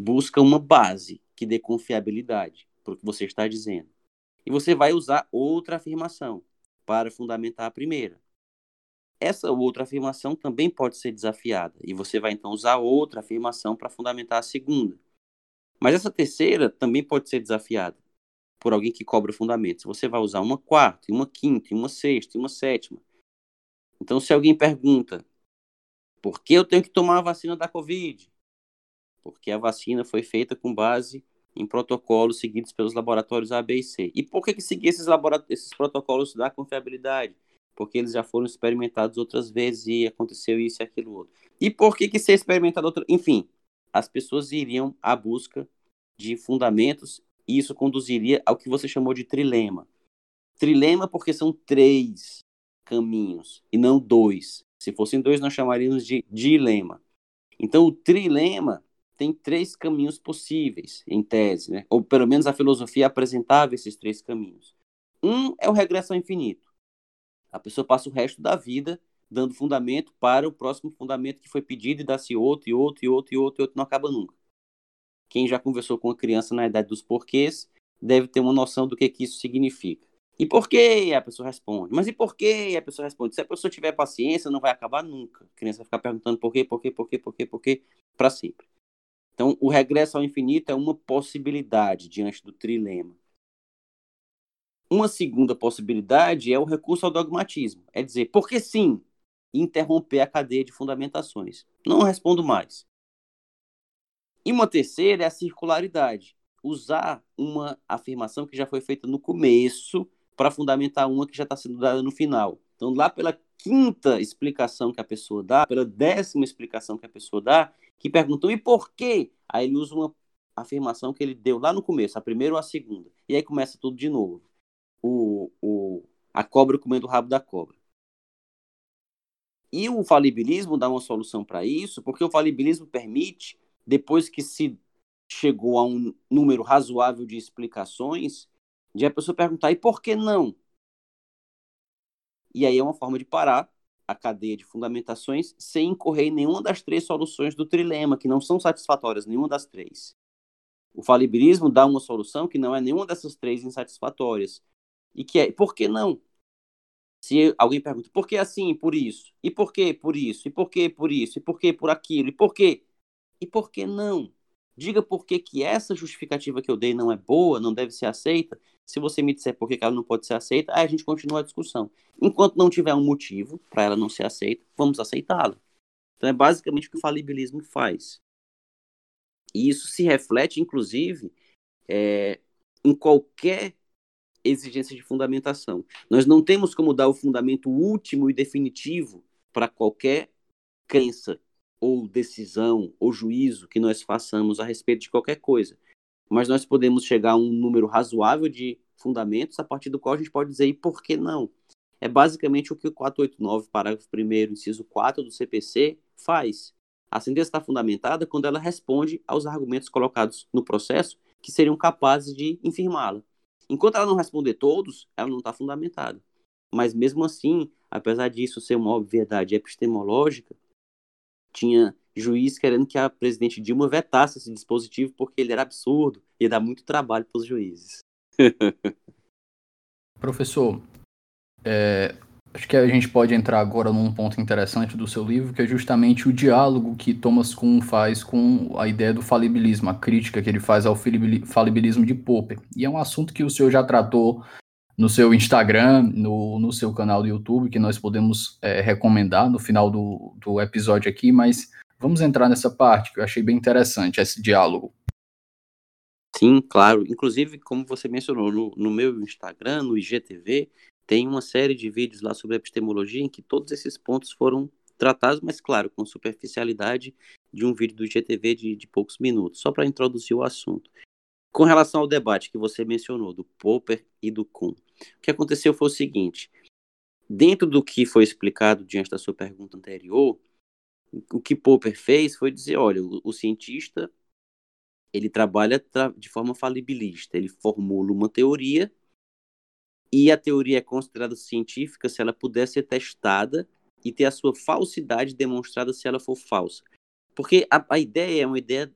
B: busca uma base que dê confiabilidade para o que você está dizendo. E você vai usar outra afirmação para fundamentar a primeira. Essa outra afirmação também pode ser desafiada, e você vai então usar outra afirmação para fundamentar a segunda. Mas essa terceira também pode ser desafiada por alguém que cobra fundamentos. Você vai usar uma quarta, uma quinta, uma sexta, uma sétima. Então, se alguém pergunta por que eu tenho que tomar a vacina da Covid? Porque a vacina foi feita com base em protocolos seguidos pelos laboratórios A, B e C. E por que, que seguir esses, esses protocolos dá confiabilidade? Porque eles já foram experimentados outras vezes e aconteceu isso e aquilo outro. E por que, que ser experimentado outra... Enfim, as pessoas iriam à busca de fundamentos e isso conduziria ao que você chamou de trilema. Trilema porque são três caminhos e não dois. Se fossem dois, nós chamaríamos de dilema. Então, o trilema tem três caminhos possíveis, em tese, né? ou pelo menos a filosofia apresentava esses três caminhos. Um é o regresso ao infinito. A pessoa passa o resto da vida dando fundamento para o próximo fundamento que foi pedido e dá-se outro, e outro, e outro, e outro, e outro, não acaba nunca. Quem já conversou com uma criança na idade dos porquês deve ter uma noção do que, que isso significa. E por que? A pessoa responde. Mas e por que? A pessoa responde. Se a pessoa tiver paciência, não vai acabar nunca. A criança vai ficar perguntando por quê, por quê, por quê, por quê, por quê, para sempre. Então, o regresso ao infinito é uma possibilidade diante do trilema. Uma segunda possibilidade é o recurso ao dogmatismo. É dizer, porque sim, interromper a cadeia de fundamentações. Não respondo mais. E uma terceira é a circularidade. Usar uma afirmação que já foi feita no começo para fundamentar uma que já está sendo dada no final. Então, lá pela quinta explicação que a pessoa dá, pela décima explicação que a pessoa dá, que perguntou e por quê? Aí ele usa uma afirmação que ele deu lá no começo, a primeira ou a segunda. E aí começa tudo de novo. O, o, a cobra comendo o rabo da cobra. E o falibilismo dá uma solução para isso, porque o falibilismo permite, depois que se chegou a um número razoável de explicações, de a pessoa perguntar: e por que não? E aí é uma forma de parar a cadeia de fundamentações sem incorrer em nenhuma das três soluções do trilema, que não são satisfatórias, nenhuma das três. O falibilismo dá uma solução que não é nenhuma dessas três insatisfatórias. E que é, por que não? Se alguém pergunta, por que assim, por isso? E por que por isso? E por que por isso? E por que por aquilo? E por que? e por que não. Diga por que, que essa justificativa que eu dei não é boa, não deve ser aceita. Se você me disser por que ela não pode ser aceita, aí a gente continua a discussão. Enquanto não tiver um motivo para ela não ser aceita, vamos aceitá-la. Então é basicamente o que o falibilismo faz. E isso se reflete, inclusive, é, em qualquer exigência de fundamentação. Nós não temos como dar o fundamento último e definitivo para qualquer crença ou decisão ou juízo que nós façamos a respeito de qualquer coisa. Mas nós podemos chegar a um número razoável de fundamentos a partir do qual a gente pode dizer e por que não. É basicamente o que o 489, parágrafo 1 inciso 4 do CPC faz. A sentença está fundamentada quando ela responde aos argumentos colocados no processo que seriam capazes de infirmá-la. Enquanto ela não responder todos, ela não está fundamentada. Mas mesmo assim, apesar disso ser uma obviedade epistemológica, tinha juiz querendo que a presidente Dilma vetasse esse dispositivo porque ele era absurdo e dar muito trabalho para os juízes.
A: Professor, é, acho que a gente pode entrar agora num ponto interessante do seu livro, que é justamente o diálogo que Thomas Kuhn faz com a ideia do falibilismo, a crítica que ele faz ao falibilismo de Popper. E é um assunto que o senhor já tratou no seu Instagram, no, no seu canal do YouTube, que nós podemos é, recomendar no final do, do episódio aqui, mas vamos entrar nessa parte que eu achei bem interessante, esse diálogo.
B: Sim, claro. Inclusive, como você mencionou, no, no meu Instagram, no IGTV, tem uma série de vídeos lá sobre epistemologia em que todos esses pontos foram tratados, mas claro, com superficialidade de um vídeo do IGTV de, de poucos minutos, só para introduzir o assunto. Com relação ao debate que você mencionou, do Popper e do Kuhn, o que aconteceu foi o seguinte: dentro do que foi explicado diante da sua pergunta anterior, o que Popper fez foi dizer, olha, o, cientista ele trabalha tra de forma falibilista, ele formula uma teoria e a teoria é considerada científica se ela puder ser testada e ter a sua falsidade demonstrada se ela for falsa. Porque a, a ideia é uma ideia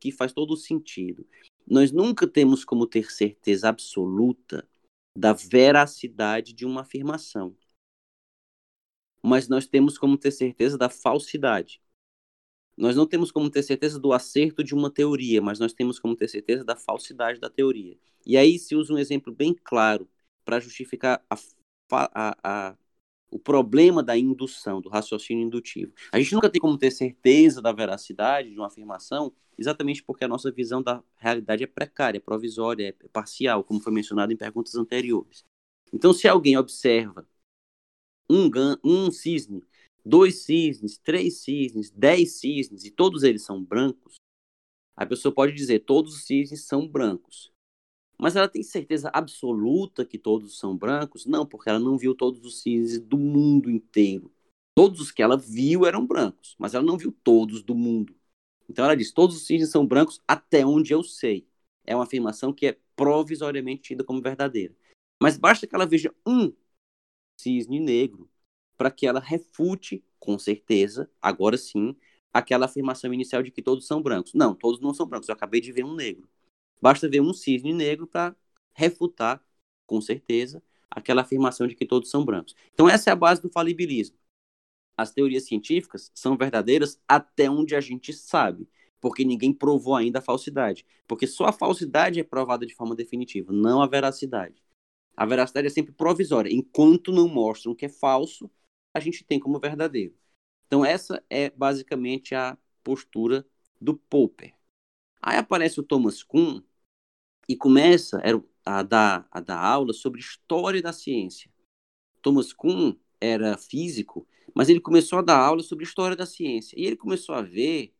B: que faz todo sentido. Nós nunca temos como ter certeza absoluta da veracidade de uma afirmação. Mas nós temos como ter certeza da falsidade. Nós não temos como ter certeza do acerto de uma teoria, mas nós temos como ter certeza da falsidade da teoria. E aí se usa um exemplo bem claro para justificar a, a, a, o problema da indução, do raciocínio indutivo. A gente nunca tem como ter certeza da veracidade de uma afirmação, exatamente porque a nossa visão da realidade é precária, é provisória, é parcial, como foi mencionado em perguntas anteriores. Então, se alguém observa um, um cisne, dois cisnes, três cisnes, dez cisnes, e todos eles são brancos, a pessoa pode dizer todos os cisnes são brancos. Mas ela tem certeza absoluta que todos são brancos? Não, porque ela não viu todos os cisnes do mundo inteiro. Todos os que ela viu eram brancos, mas ela não viu todos do mundo. Então ela diz: todos os cisnes são brancos até onde eu sei. É uma afirmação que é provisoriamente tida como verdadeira. Mas basta que ela veja um cisne negro para que ela refute, com certeza, agora sim, aquela afirmação inicial de que todos são brancos. Não, todos não são brancos. Eu acabei de ver um negro. Basta ver um cisne negro para refutar, com certeza, aquela afirmação de que todos são brancos. Então, essa é a base do falibilismo as teorias científicas são verdadeiras até onde a gente sabe, porque ninguém provou ainda a falsidade. Porque só a falsidade é provada de forma definitiva, não a veracidade. A veracidade é sempre provisória. Enquanto não mostram que é falso, a gente tem como verdadeiro. Então, essa é basicamente a postura do Popper. Aí aparece o Thomas Kuhn e começa a dar, a dar aula sobre história da ciência. Thomas Kuhn era físico mas ele começou a dar aula sobre história da ciência. E ele começou a ver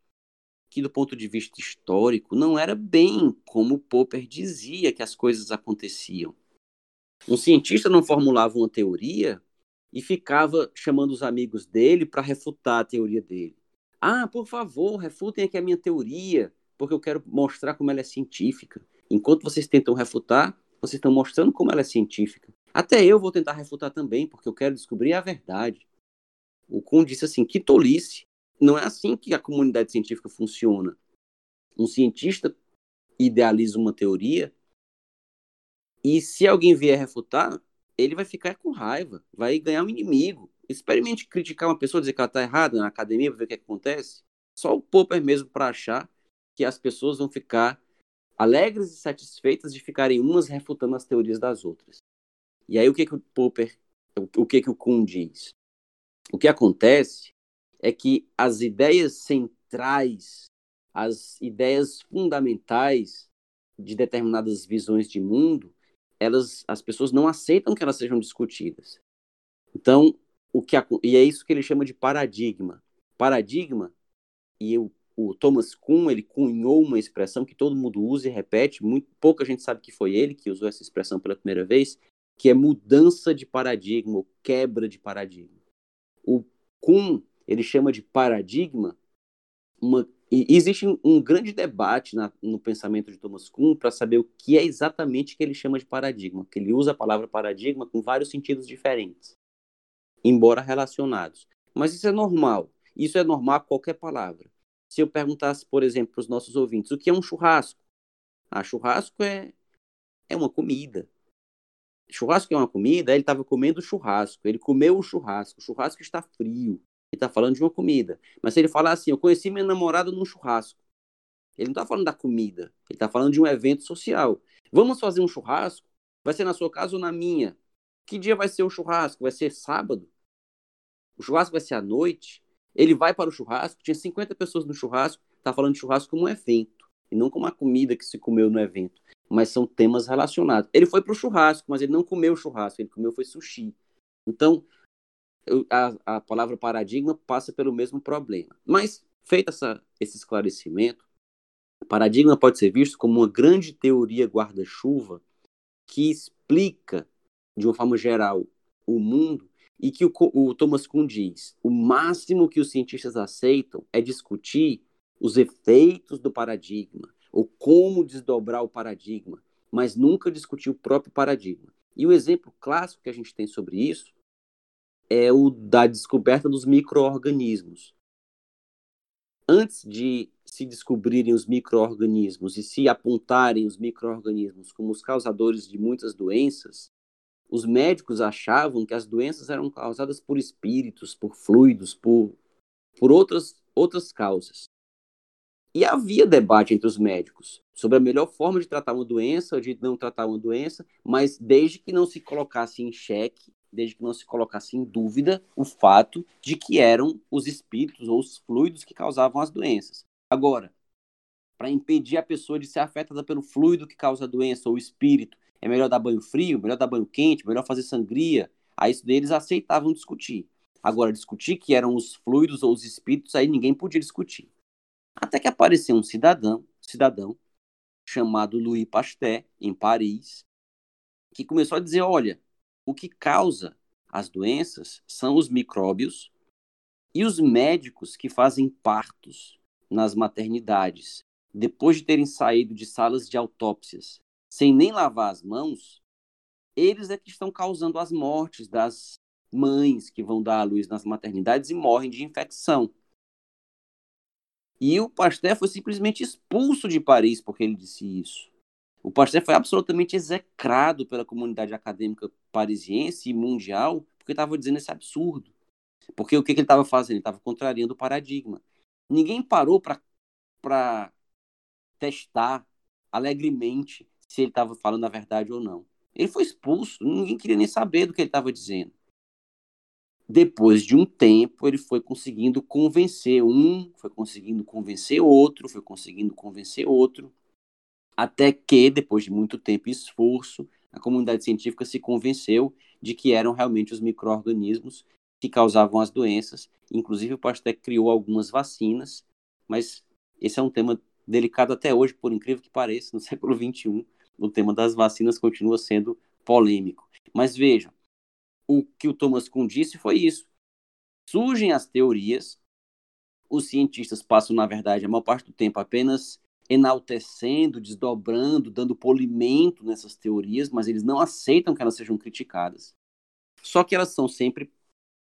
B: que, do ponto de vista histórico, não era bem como Popper dizia que as coisas aconteciam. Um cientista não formulava uma teoria e ficava chamando os amigos dele para refutar a teoria dele. Ah, por favor, refutem aqui a minha teoria, porque eu quero mostrar como ela é científica. Enquanto vocês tentam refutar, vocês estão mostrando como ela é científica. Até eu vou tentar refutar também, porque eu quero descobrir a verdade. O Kuhn disse assim: que tolice. Não é assim que a comunidade científica funciona. Um cientista idealiza uma teoria e se alguém vier refutar, ele vai ficar com raiva, vai ganhar um inimigo. Experimente criticar uma pessoa, dizer que ela está errada na academia, para ver o que acontece. só o Popper mesmo para achar que as pessoas vão ficar alegres e satisfeitas de ficarem umas refutando as teorias das outras. E aí o que que o Popper, o que que o Kuhn diz? O que acontece é que as ideias centrais, as ideias fundamentais de determinadas visões de mundo, elas, as pessoas não aceitam que elas sejam discutidas. Então, o que e é isso que ele chama de paradigma. Paradigma e o, o Thomas Kuhn ele cunhou uma expressão que todo mundo usa e repete, muito pouca gente sabe que foi ele que usou essa expressão pela primeira vez, que é mudança de paradigma, ou quebra de paradigma. O Kuhn ele chama de paradigma uma e existe um, grande debate na, no pensamento de Thomas Kuhn para saber o que é exatamente que ele chama de paradigma, que ele usa a palavra paradigma com vários sentidos diferentes, embora relacionados. Mas isso é normal. Isso é normal qualquer palavra. Se eu perguntasse, por exemplo, para os nossos ouvintes, o que é um churrasco? Ah, churrasco é, é uma comida. Churrasco é uma comida, ele estava comendo churrasco. Ele comeu o churrasco. O churrasco está frio. Ele está falando de uma comida. Mas se ele falar assim, eu conheci minha namorada num churrasco. Ele não está falando da comida. Ele está falando de um evento social. Vamos fazer um churrasco? Vai ser na sua casa ou na minha? Que dia vai ser o churrasco? Vai ser sábado? O churrasco vai ser à noite? Ele vai para o churrasco, tinha 50 pessoas no churrasco, está falando de churrasco como um evento, e não como uma comida que se comeu no evento, mas são temas relacionados. Ele foi para o churrasco, mas ele não comeu churrasco, ele comeu foi sushi. Então, a, a palavra paradigma passa pelo mesmo problema. Mas, feito essa, esse esclarecimento, paradigma pode ser visto como uma grande teoria guarda-chuva que explica, de uma forma geral, o mundo e que o, o Thomas Kuhn diz: o máximo que os cientistas aceitam é discutir os efeitos do paradigma, ou como desdobrar o paradigma, mas nunca discutir o próprio paradigma. E o exemplo clássico que a gente tem sobre isso é o da descoberta dos microorganismos. Antes de se descobrirem os microorganismos e se apontarem os microorganismos como os causadores de muitas doenças, os médicos achavam que as doenças eram causadas por espíritos, por fluidos, por, por outras, outras causas. E havia debate entre os médicos sobre a melhor forma de tratar uma doença ou de não tratar uma doença, mas desde que não se colocasse em xeque desde que não se colocasse em dúvida o fato de que eram os espíritos ou os fluidos que causavam as doenças. Agora, para impedir a pessoa de ser afetada pelo fluido que causa a doença ou o espírito, é melhor dar banho frio, melhor dar banho quente, melhor fazer sangria. Aí isso deles aceitavam discutir. Agora, discutir que eram os fluidos ou os espíritos, aí ninguém podia discutir. Até que apareceu um cidadão, cidadão chamado Louis Pasteur, em Paris, que começou a dizer: olha, o que causa as doenças são os micróbios e os médicos que fazem partos nas maternidades, depois de terem saído de salas de autópsias sem nem lavar as mãos, eles é que estão causando as mortes das mães que vão dar à luz nas maternidades e morrem de infecção. E o Pasteur foi simplesmente expulso de Paris porque ele disse isso. O Pasteur foi absolutamente execrado pela comunidade acadêmica parisiense e mundial porque estava dizendo esse absurdo. Porque o que, que ele estava fazendo? Ele estava contrariando o paradigma. Ninguém parou para testar alegremente se ele estava falando a verdade ou não. Ele foi expulso, ninguém queria nem saber do que ele estava dizendo. Depois de um tempo, ele foi conseguindo convencer um, foi conseguindo convencer outro, foi conseguindo convencer outro. Até que, depois de muito tempo e esforço, a comunidade científica se convenceu de que eram realmente os micro-organismos que causavam as doenças. Inclusive, o Pasteur criou algumas vacinas, mas esse é um tema delicado até hoje, por incrível que pareça, no século XXI, o tema das vacinas continua sendo polêmico. Mas vejam, o que o Thomas Kuhn disse foi isso. Surgem as teorias, os cientistas passam, na verdade, a maior parte do tempo apenas enaltecendo, desdobrando, dando polimento nessas teorias, mas eles não aceitam que elas sejam criticadas. Só que elas são sempre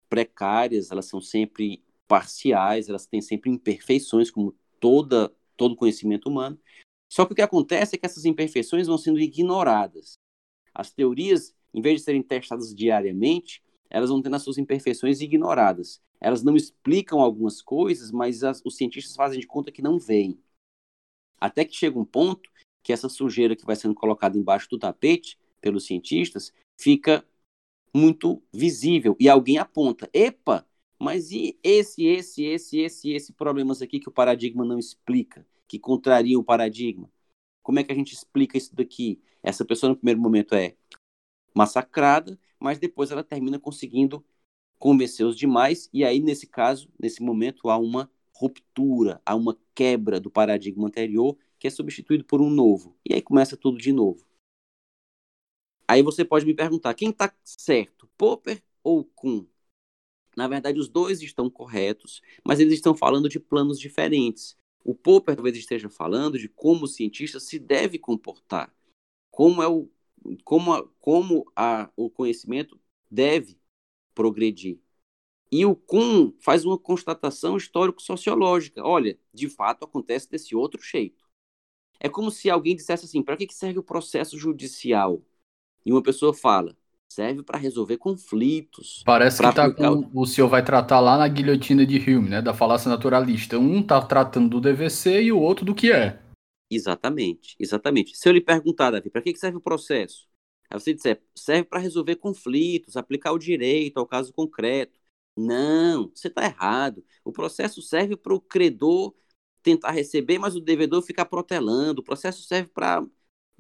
B: precárias, elas são sempre parciais, elas têm sempre imperfeições, como toda, todo conhecimento humano. Só que o que acontece é que essas imperfeições vão sendo ignoradas. As teorias, em vez de serem testadas diariamente, elas vão tendo as suas imperfeições ignoradas. elas não explicam algumas coisas, mas as, os cientistas fazem de conta que não veem. Até que chega um ponto que essa sujeira que vai sendo colocada embaixo do tapete pelos cientistas fica muito visível e alguém aponta: "Epa, mas e esse, esse, esse, esse, esse problemas aqui que o paradigma não explica, que contrariam o paradigma? Como é que a gente explica isso daqui? Essa pessoa no primeiro momento é massacrada, mas depois ela termina conseguindo convencer os demais e aí nesse caso, nesse momento há uma ruptura, há uma quebra do paradigma anterior que é substituído por um novo. E aí começa tudo de novo. Aí você pode me perguntar, quem está certo, Popper ou Kuhn? Na verdade, os dois estão corretos, mas eles estão falando de planos diferentes. O Popper talvez esteja falando de como o cientista se deve comportar, como é o como, a, como a, o conhecimento deve progredir. E o Kuhn faz uma constatação histórico-sociológica. Olha, de fato acontece desse outro jeito. É como se alguém dissesse assim: para que serve o processo judicial? E uma pessoa fala: serve para resolver conflitos.
A: Parece que tá com, o... o senhor vai tratar lá na guilhotina de Hume, né, da falácia naturalista. Um tá tratando do DVC e o outro do que é.
B: Exatamente, exatamente. Se eu lhe perguntar, Davi, para que serve o processo? Aí você disser, serve para resolver conflitos, aplicar o direito ao caso concreto. Não, você está errado. O processo serve para o credor tentar receber, mas o devedor ficar protelando. O processo serve para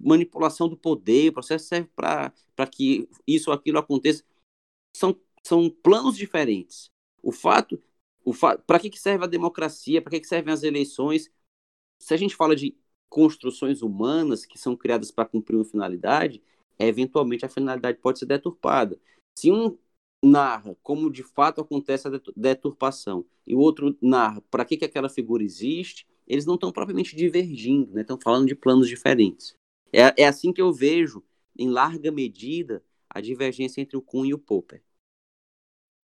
B: manipulação do poder, o processo serve para que isso ou aquilo aconteça. São, são planos diferentes. O fato, o fa para que, que serve a democracia, para que, que servem as eleições? Se a gente fala de construções humanas que são criadas para cumprir uma finalidade, eventualmente a finalidade pode ser deturpada. Se um narra como de fato acontece a deturpação e o outro narra para que, que aquela figura existe, eles não estão propriamente divergindo, né? estão falando de planos diferentes. É, é assim que eu vejo, em larga medida, a divergência entre o Kuhn e o Popper.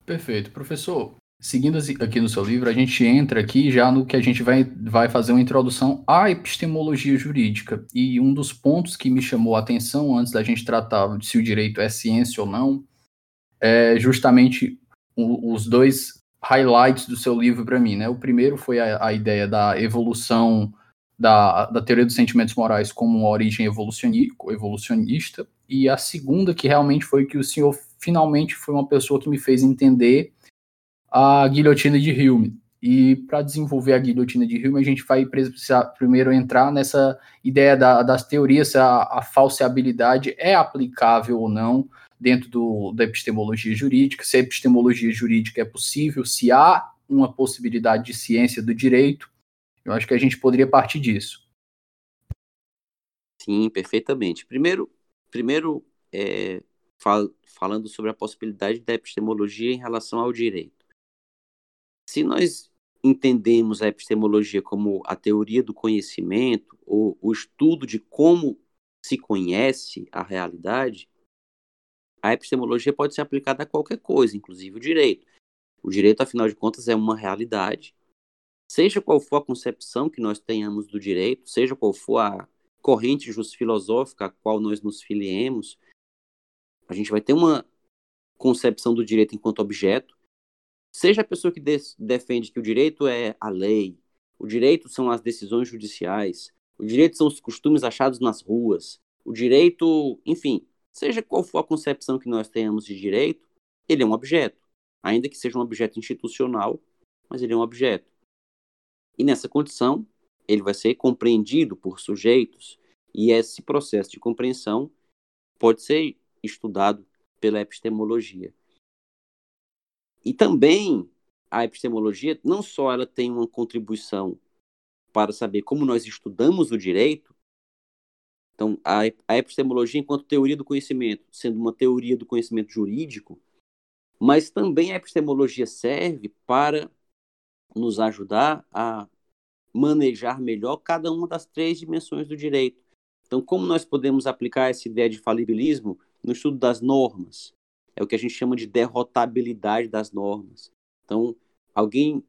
A: Perfeito. Professor, seguindo aqui no seu livro, a gente entra aqui já no que a gente vai, vai fazer uma introdução à epistemologia jurídica. E um dos pontos que me chamou a atenção antes da gente tratar se o direito é ciência ou não, é justamente o, os dois highlights do seu livro para mim. Né? O primeiro foi a, a ideia da evolução da, da teoria dos sentimentos morais como uma origem evolucionista, e a segunda, que realmente foi que o senhor finalmente foi uma pessoa que me fez entender a guilhotina de Hume. E para desenvolver a guilhotina de Hume, a gente vai precisar primeiro entrar nessa ideia da, das teorias, se a, a falseabilidade é aplicável ou não dentro do, da epistemologia jurídica, se a epistemologia jurídica é possível, se há uma possibilidade de ciência do direito, eu acho que a gente poderia partir disso.
B: Sim, perfeitamente. Primeiro, primeiro é, fal falando sobre a possibilidade da epistemologia em relação ao direito. Se nós entendemos a epistemologia como a teoria do conhecimento, ou o estudo de como se conhece a realidade, a epistemologia pode ser aplicada a qualquer coisa, inclusive o direito. O direito, afinal de contas, é uma realidade seja qual for a concepção que nós tenhamos do direito, seja qual for a corrente filosófica a qual nós nos filiemos, a gente vai ter uma concepção do direito enquanto objeto, seja a pessoa que de defende que o direito é a lei, o direito são as decisões judiciais, o direito são os costumes achados nas ruas, o direito, enfim, seja qual for a concepção que nós tenhamos de direito, ele é um objeto, ainda que seja um objeto institucional, mas ele é um objeto. E nessa condição, ele vai ser compreendido por sujeitos, e esse processo de compreensão pode ser estudado pela epistemologia. E também a epistemologia, não só ela tem uma contribuição para saber como nós estudamos o direito, então a, epistemologia enquanto teoria do conhecimento, sendo uma teoria do conhecimento jurídico, mas também a epistemologia serve para nos ajudar a manejar melhor cada uma das três dimensões do direito. Então, como nós podemos aplicar essa ideia de falibilismo no estudo das normas? É o que a gente chama de derrotabilidade das normas. Então, alguém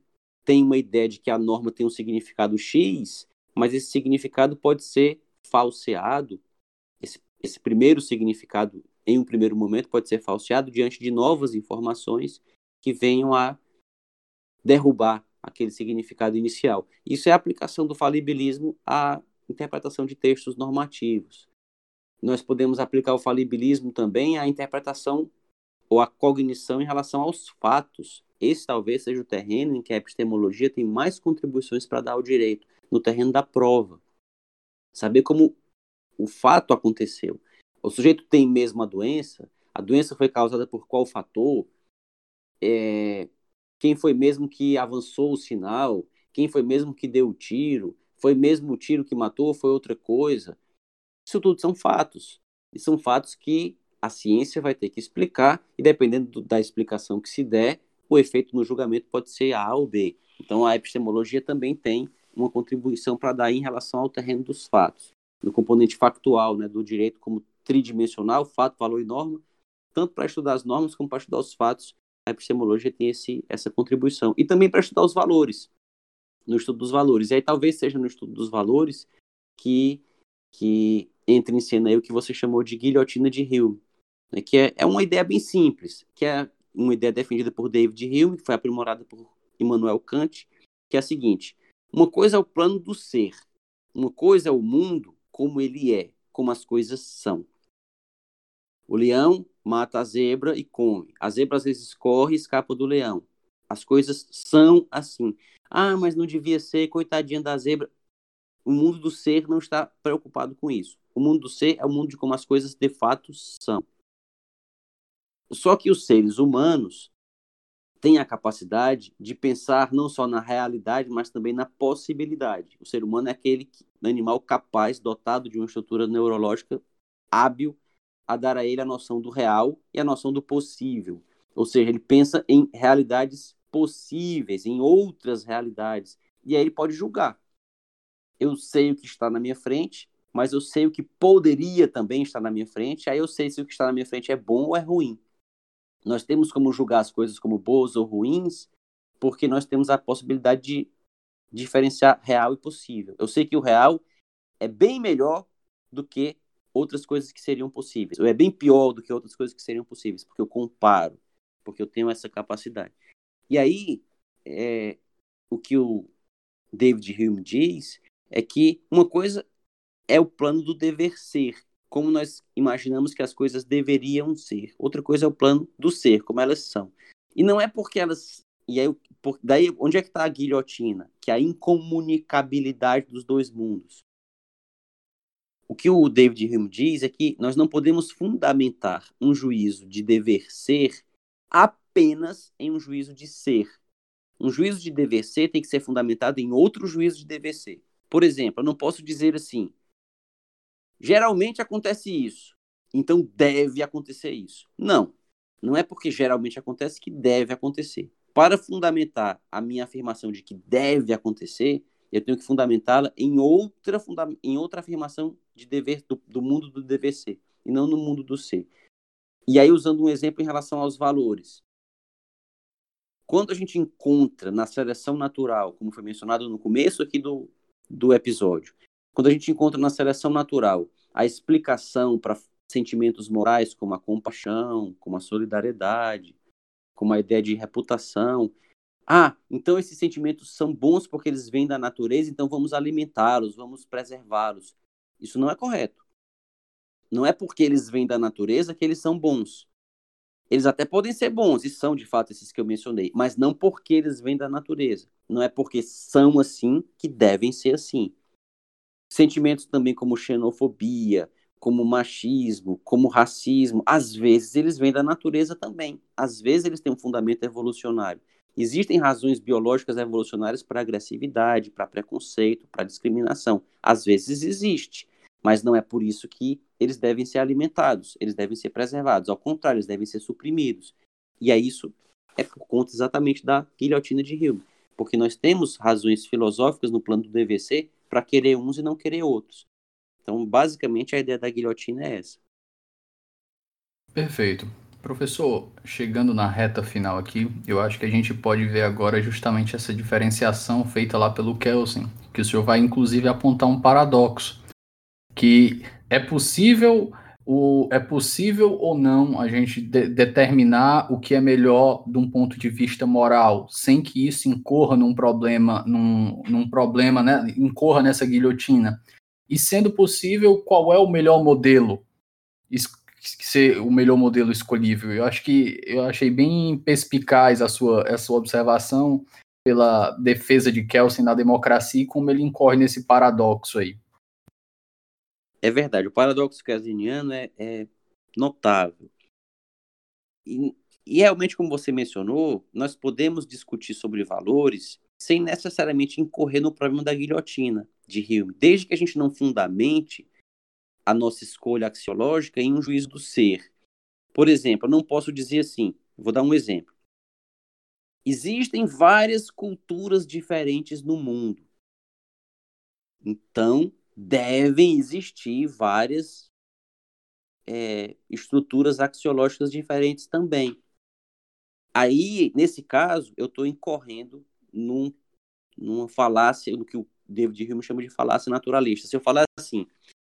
B: tem uma ideia de que a norma tem um significado X, mas esse significado pode ser falseado. Esse, esse primeiro significado, em um primeiro momento, pode ser falseado diante de novas informações que venham a derrubar aquele significado inicial. Isso é a aplicação do falibilismo à interpretação de textos normativos. Nós podemos aplicar o falibilismo também à interpretação ou à cognição em relação aos fatos. Esse talvez seja o terreno em que a epistemologia tem mais contribuições para dar ao direito, no terreno da prova. Saber como o fato aconteceu. O sujeito tem mesmo a doença, a doença foi causada por qual fator, é, quem foi mesmo que avançou o sinal, quem foi mesmo que deu o tiro, foi mesmo o tiro que matou, foi outra coisa. Isso tudo são fatos. E são fatos que a ciência vai ter que explicar, e dependendo da explicação que se der, o efeito no julgamento pode ser A ou B. Então a epistemologia também tem uma contribuição para dar em relação ao terreno dos fatos. No componente factual né, do direito como tridimensional, fato, valor e norma, tanto para estudar as normas como para estudar os fatos, a epistemologia tem esse, essa contribuição. E também para estudar os valores, no estudo dos valores. E aí talvez seja no estudo dos valores que, que entre em cena aí o que você chamou de guilhotina de Hume, né, que é, é uma ideia bem simples, que é uma ideia defendida por David Hume, que foi aprimorada por Immanuel Kant, que é a seguinte: uma coisa é o plano do ser, uma coisa é o mundo como ele é, como as coisas são. O leão mata a zebra e come. A zebra às vezes corre e escapa do leão. As coisas são assim. Ah, mas não devia ser, coitadinha da zebra. O mundo do ser não está preocupado com isso. O mundo do ser é o mundo de como as coisas de fato são. Só que os seres humanos têm a capacidade de pensar não só na realidade, mas também na possibilidade. O ser humano é aquele animal capaz, dotado de uma estrutura neurológica hábil a dar a ele a noção do real e a noção do possível. Ou seja, ele pensa em realidades possíveis, em outras realidades. E aí ele pode julgar. Eu sei o que está na minha frente, mas eu sei o que poderia também estar na minha frente. Aí eu sei se o que está na minha frente é bom ou é ruim. Nós temos como julgar as coisas como boas ou ruins, porque nós temos a possibilidade de diferenciar real e possível. Eu sei que o real é bem melhor do que outras coisas que seriam possíveis. Ou é bem pior do que outras coisas que seriam possíveis, porque eu comparo, porque eu tenho essa capacidade. E aí, é, o que o David Hume diz é que uma coisa é o plano do dever ser, como nós imaginamos que as coisas deveriam ser. Outra coisa é o plano do ser, como elas são. E não é porque elas. E aí, por, daí, onde é que está a guilhotina? Que é a incomunicabilidade dos dois mundos. O que o David Hume diz é que nós não podemos fundamentar um juízo de dever ser apenas em um juízo de ser. Um juízo de dever ser tem que ser fundamentado em outro juízo de dever ser. Por exemplo, eu não posso dizer assim: geralmente acontece isso, então deve acontecer isso. Não, não é porque geralmente acontece que deve acontecer. Para fundamentar a minha afirmação de que deve acontecer, eu tenho que fundamentá-la em outra, funda em outra afirmação de dever do, do mundo do dever ser, e não no mundo do ser. E aí, usando um exemplo em relação aos valores. Quando a gente encontra na seleção natural, como foi mencionado no começo aqui do, do episódio, quando a gente encontra na seleção natural a explicação para sentimentos morais como a compaixão, como a solidariedade, como a ideia de reputação, ah, então esses sentimentos são bons porque eles vêm da natureza, então vamos alimentá-los, vamos preservá-los. Isso não é correto. Não é porque eles vêm da natureza que eles são bons. Eles até podem ser bons, e são de fato esses que eu mencionei, mas não porque eles vêm da natureza. Não é porque são assim que devem ser assim. Sentimentos também como xenofobia, como machismo, como racismo, às vezes eles vêm da natureza também. Às vezes eles têm um fundamento evolucionário. Existem razões biológicas evolucionárias para agressividade, para preconceito, para discriminação. Às vezes existe, mas não é por isso que eles devem ser alimentados, eles devem ser preservados. Ao contrário, eles devem ser suprimidos. E é isso é por conta exatamente da guilhotina de Hume, porque nós temos razões filosóficas no plano do DVC para querer uns e não querer outros. Então, basicamente, a ideia da guilhotina é essa.
A: Perfeito. Professor, chegando na reta final aqui, eu acho que a gente pode ver agora justamente essa diferenciação feita lá pelo Kelsen, que o senhor vai inclusive apontar um paradoxo, que é possível o, é possível ou não a gente de, determinar o que é melhor de um ponto de vista moral, sem que isso incorra num problema, num, num problema, né, incorra nessa guilhotina? E sendo possível, qual é o melhor modelo? Ser o melhor modelo escolhível. Eu acho que eu achei bem perspicaz a sua, a sua observação pela defesa de Kelsen na democracia e como ele incorre nesse paradoxo aí.
B: É verdade, o paradoxo kelseniano é, é notável. E, e realmente, como você mencionou, nós podemos discutir sobre valores sem necessariamente incorrer no problema da guilhotina de Hume, desde que a gente não fundamente a nossa escolha axiológica em um juízo do ser. Por exemplo, eu não posso dizer assim, vou dar um exemplo. Existem várias culturas diferentes no mundo. Então, devem existir várias é, estruturas axiológicas diferentes também. Aí, nesse caso, eu estou incorrendo num, numa falácia, no que o David Hume chama de falácia naturalista. Se eu falar assim,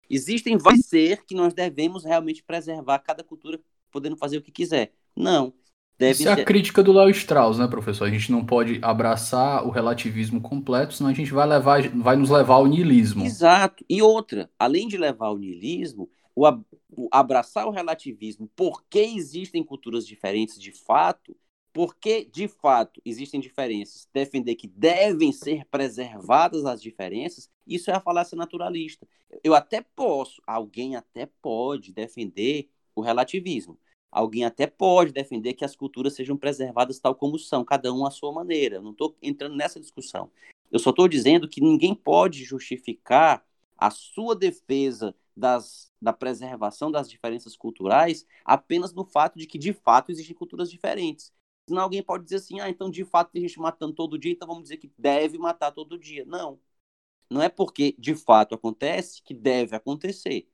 B: existem vários ser que nós devemos realmente preservar cada cultura podendo fazer o que quiser. Não.
A: Deve Isso é a crítica do Léo Strauss, né, professor? A gente não pode abraçar o relativismo completo, senão a gente vai, levar, vai nos levar ao niilismo.
B: Exato. E outra, além de levar ao niilismo, o, o abraçar o relativismo, porque existem culturas diferentes de fato, porque de fato existem diferenças, defender que devem ser preservadas as diferenças, isso é a falácia naturalista. Eu até posso, alguém até pode defender o relativismo Alguém até pode defender que as culturas sejam preservadas tal como são, cada um à sua maneira. Eu não estou entrando nessa discussão. Eu só estou dizendo que ninguém pode justificar a sua defesa das, da preservação das diferenças culturais apenas no fato de que, de fato, existem culturas diferentes. Senão alguém pode dizer assim, ah, então de fato tem gente matando todo dia, então vamos dizer que deve matar todo dia. Não. Não é porque de fato acontece que deve acontecer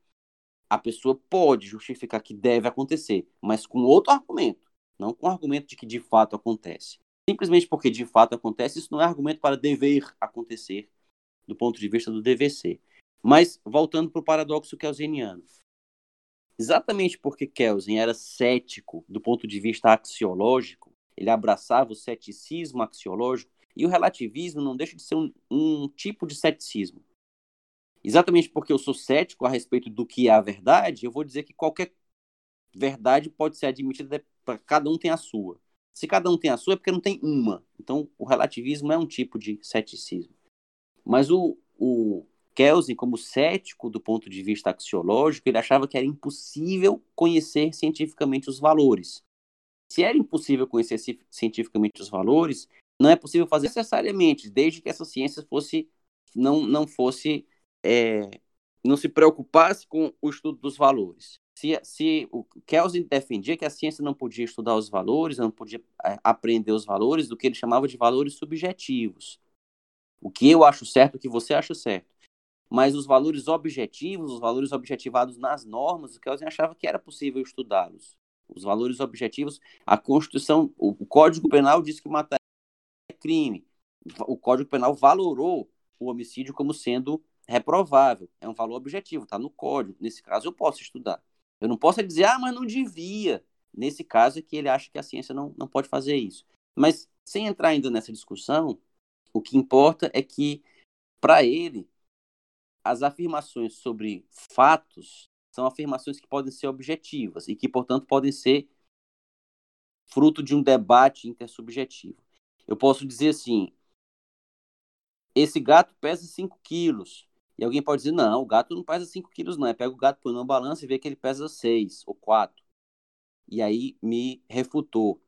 B: a pessoa pode justificar que deve acontecer, mas com outro argumento, não com o argumento de que de fato acontece. Simplesmente porque de fato acontece, isso não é argumento para dever acontecer do ponto de vista do DVC. Mas voltando para o paradoxo kelseniano. Exatamente porque Kelsen era cético do ponto de vista axiológico, ele abraçava o ceticismo axiológico, e o relativismo não deixa de ser um, um tipo de ceticismo. Exatamente porque eu sou cético a respeito do que é a verdade, eu vou dizer que qualquer verdade pode ser admitida, para cada um tem a sua. Se cada um tem a sua, é porque não tem uma. Então, o relativismo é um tipo de ceticismo. Mas o, o Kelsen, como cético do ponto de vista axiológico, ele achava que era impossível conhecer cientificamente os valores. Se era impossível conhecer cientificamente os valores, não é possível fazer necessariamente, desde que essa ciência fosse não, não fosse é, não se preocupasse com o estudo dos valores. Se, se o Kelsen defendia que a ciência não podia estudar os valores, não podia é, aprender os valores do que ele chamava de valores subjetivos. O que eu acho certo, o que você acha certo. Mas os valores objetivos, os valores objetivados nas normas, o Kelsen achava que era possível estudá-los. Os valores objetivos, a Constituição, o Código Penal diz que matar é crime. O Código Penal valorou o homicídio como sendo reprovável, é um valor objetivo, está no código. Nesse caso, eu posso estudar. Eu não posso dizer, ah, mas não devia. Nesse caso é que ele acha que a ciência não, não pode fazer isso. Mas, sem entrar ainda nessa discussão, o que importa é que, para ele, as afirmações sobre fatos são afirmações que podem ser objetivas e que, portanto, podem ser fruto de um debate intersubjetivo. Eu posso dizer assim: esse gato pesa 5 quilos. E alguém pode dizer, não, o gato não pesa 5 quilos, não. É pega o gato, põe numa balança e vê que ele pesa 6 ou 4. E aí me refutou.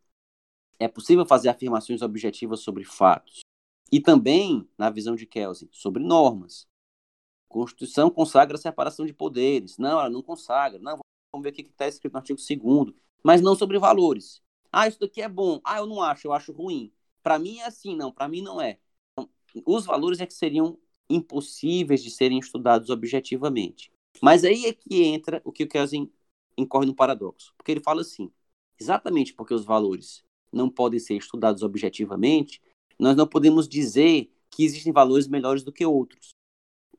B: É possível fazer afirmações objetivas sobre fatos. E também, na visão de Kelsen, sobre normas. Constituição consagra a separação de poderes. Não, ela não consagra. Não, vamos ver o que está escrito no artigo 2 Mas não sobre valores. Ah, isso daqui é bom. Ah, eu não acho, eu acho ruim. Para mim é assim, não, para mim não é. Então, os valores é que seriam impossíveis de serem estudados objetivamente. Mas aí é que entra o que o Kelsen incorre no paradoxo. Porque ele fala assim: exatamente porque os valores não podem ser estudados objetivamente, nós não podemos dizer que existem valores melhores do que outros,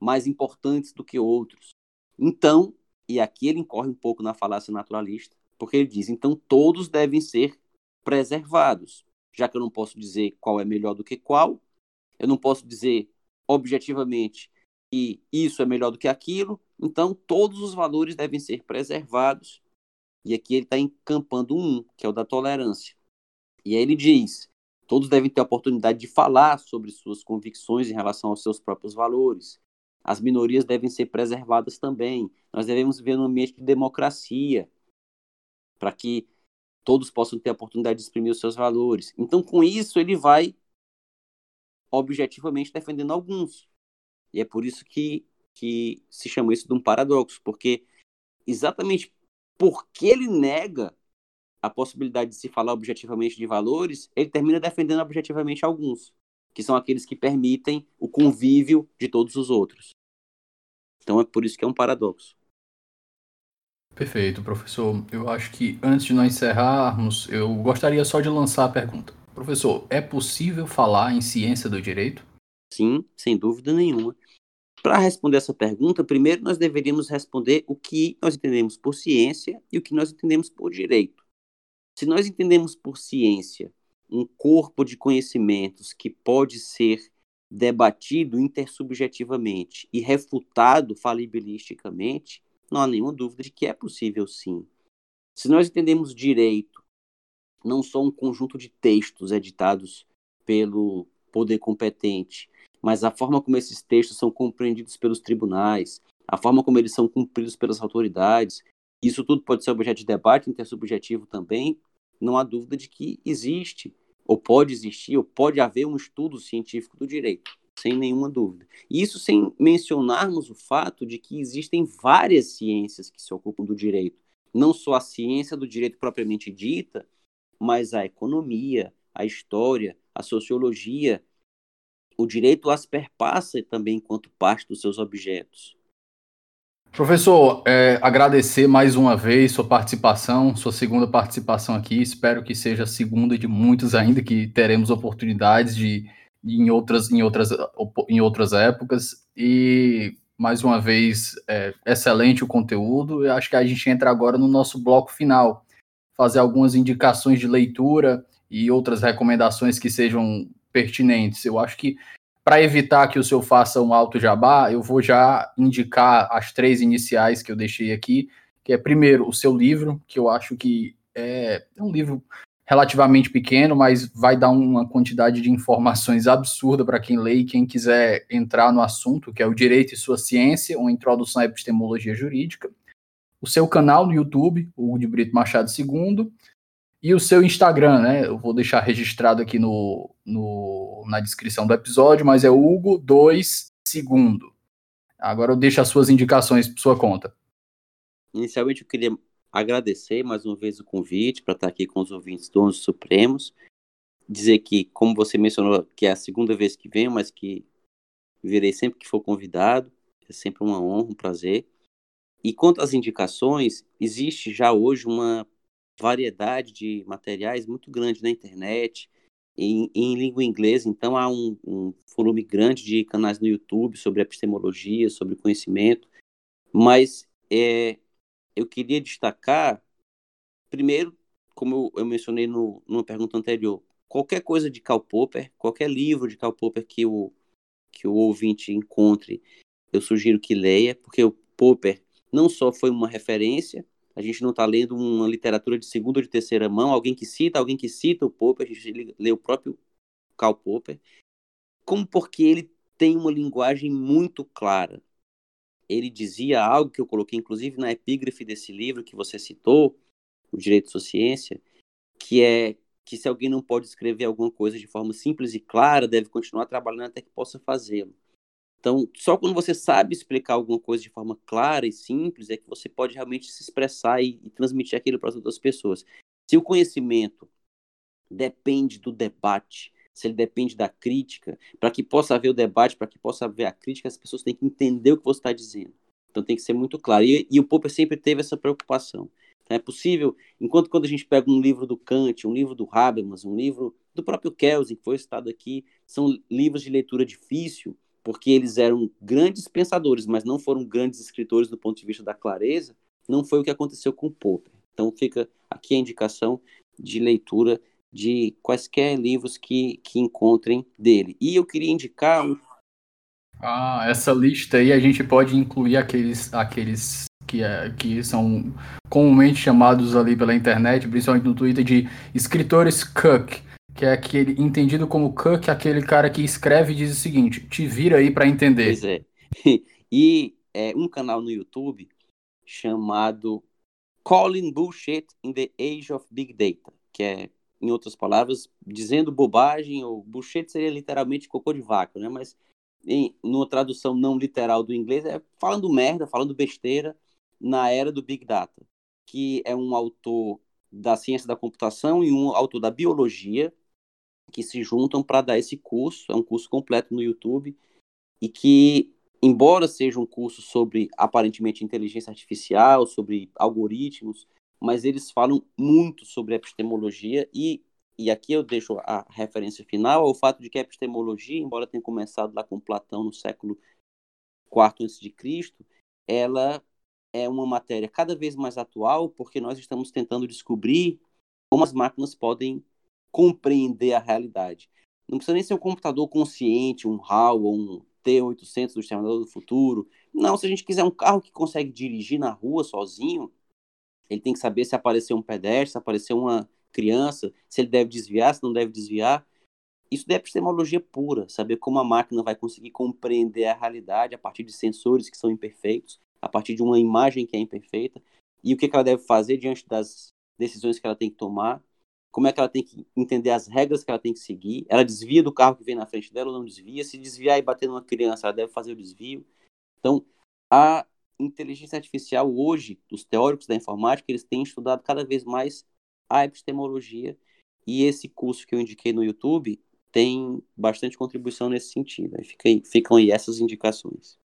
B: mais importantes do que outros. Então, e aqui ele incorre um pouco na falácia naturalista, porque ele diz: então todos devem ser preservados, já que eu não posso dizer qual é melhor do que qual, eu não posso dizer objetivamente que isso é melhor do que aquilo, então todos os valores devem ser preservados. E aqui ele está encampando um, que é o da tolerância. E aí ele diz: todos devem ter a oportunidade de falar sobre suas convicções em relação aos seus próprios valores. As minorias devem ser preservadas também. Nós devemos viver num ambiente de democracia, para que todos possam ter a oportunidade de exprimir os seus valores. Então, com isso, ele vai objetivamente defendendo alguns. E é por isso que, que se chama isso de um paradoxo, porque exatamente porque ele nega a possibilidade de se falar objetivamente de valores, ele termina defendendo objetivamente alguns, que são aqueles que permitem o convívio de todos os outros. Então é por isso que é um paradoxo.
A: Perfeito, professor. Eu acho que antes de nós encerrarmos, eu gostaria só de lançar a pergunta. Professor, é possível falar em ciência do direito?
B: Sim, sem dúvida nenhuma. Para responder essa pergunta, primeiro nós deveríamos responder o que nós entendemos por ciência e o que nós entendemos por direito. Se nós entendemos por ciência um corpo de conhecimentos que pode ser debatido intersubjetivamente e refutado falibilisticamente, não há nenhuma dúvida de que é possível sim. Se nós entendemos direito não só um conjunto de textos editados pelo poder competente, mas a forma como esses textos são compreendidos pelos tribunais, a forma como eles são cumpridos pelas autoridades, isso tudo pode ser objeto de debate intersubjetivo também. Não há dúvida de que existe, ou pode existir, ou pode haver um estudo científico do direito sem nenhuma dúvida. Isso sem mencionarmos o fato de que existem várias ciências que se ocupam do direito. Não só a ciência do direito propriamente dita, mas a economia, a história, a sociologia. O direito as perpassa também enquanto parte dos seus objetos.
A: Professor, é, agradecer mais uma vez sua participação, sua segunda participação aqui. Espero que seja a segunda de muitas ainda que teremos oportunidades de em outras, em outras, em outras épocas. E, mais uma vez, é, excelente o conteúdo. Eu acho que a gente entra agora no nosso bloco final, fazer algumas indicações de leitura e outras recomendações que sejam pertinentes. Eu acho que, para evitar que o senhor faça um alto jabá, eu vou já indicar as três iniciais que eu deixei aqui, que é, primeiro, o seu livro, que eu acho que é, é um livro relativamente pequeno, mas vai dar uma quantidade de informações absurda para quem lê e quem quiser entrar no assunto, que é o Direito e Sua Ciência, uma introdução à epistemologia jurídica. O seu canal no YouTube, o de Brito Machado II, e o seu Instagram, né? Eu vou deixar registrado aqui no, no na descrição do episódio, mas é Hugo2 Segundo. Agora eu deixo as suas indicações por sua conta.
B: Inicialmente eu queria agradecer mais uma vez o convite para estar aqui com os ouvintes do Onze Supremos. Dizer que, como você mencionou, que é a segunda vez que venho, mas que virei sempre que for convidado. É sempre uma honra, um prazer. E quanto às indicações, existe já hoje uma variedade de materiais muito grande na internet, em, em língua inglesa, então há um, um, volume grande de canais no YouTube sobre epistemologia, sobre conhecimento, mas é, eu queria destacar, primeiro, como eu, eu mencionei no, numa pergunta anterior, qualquer coisa de Karl Popper, qualquer livro de Karl Popper que o, que o ouvinte encontre, eu sugiro que leia, porque o Popper não só foi uma referência, a gente não está lendo uma literatura de segunda ou de terceira mão, alguém que cita, alguém que cita o Popper, a gente lê o próprio Karl Popper, como porque ele tem uma linguagem muito clara ele dizia algo que eu coloquei inclusive na epígrafe desse livro que você citou, O Direito à Ciência, que é que se alguém não pode escrever alguma coisa de forma simples e clara, deve continuar trabalhando até que possa fazê-lo. Então, só quando você sabe explicar alguma coisa de forma clara e simples é que você pode realmente se expressar e, e transmitir aquilo para as outras pessoas. Se o conhecimento depende do debate, se ele depende da crítica, para que possa haver o debate, para que possa haver a crítica, as pessoas têm que entender o que você está dizendo. Então tem que ser muito claro. E, e o Popper sempre teve essa preocupação. Então, é possível, enquanto quando a gente pega um livro do Kant, um livro do Habermas, um livro do próprio Kelsen, que foi citado aqui, são livros de leitura difícil, porque eles eram grandes pensadores, mas não foram grandes escritores do ponto de vista da clareza, não foi o que aconteceu com Popper. Então fica aqui a indicação de leitura de quaisquer livros que, que encontrem dele. E eu queria indicar um...
A: Ah, essa lista aí a gente pode incluir aqueles, aqueles que, é, que são comumente chamados ali pela internet, principalmente no Twitter, de escritores Cook que é aquele entendido como Cook, aquele cara que escreve e diz o seguinte: te vira aí para entender.
B: Pois é. E é um canal no YouTube chamado Calling Bullshit in the Age of Big Data, que é, em outras palavras, dizendo bobagem, ou bullshit seria literalmente cocô de vaca, né? Mas em numa tradução não literal do inglês é falando merda, falando besteira na era do Big Data, que é um autor da ciência da computação e um autor da biologia, que se juntam para dar esse curso. É um curso completo no YouTube e que, embora seja um curso sobre aparentemente inteligência artificial, sobre algoritmos, mas eles falam muito sobre epistemologia e e aqui eu deixo a referência final ao fato de que a epistemologia, embora tenha começado lá com Platão no século IV a.C., ela é uma matéria cada vez mais atual, porque nós estamos tentando descobrir como as máquinas podem compreender a realidade. Não precisa nem ser um computador consciente, um HAL ou um T800 do Exterminador do Futuro. Não, se a gente quiser um carro que consegue dirigir na rua sozinho, ele tem que saber se apareceu um pedestre, se apareceu uma criança, se ele deve desviar, se não deve desviar. Isso é epistemologia pura, saber como a máquina vai conseguir compreender a realidade a partir de sensores que são imperfeitos, a partir de uma imagem que é imperfeita, e o que ela deve fazer diante das decisões que ela tem que tomar como é que ela tem que entender as regras que ela tem que seguir. Ela desvia do carro que vem na frente dela ou não desvia. Se desviar e bater numa criança, ela deve fazer o desvio. Então, a inteligência artificial hoje, os teóricos da informática, eles têm estudado cada vez mais a epistemologia e esse curso que eu indiquei no YouTube tem bastante contribuição nesse sentido. Aí ficam, aí essas indicações.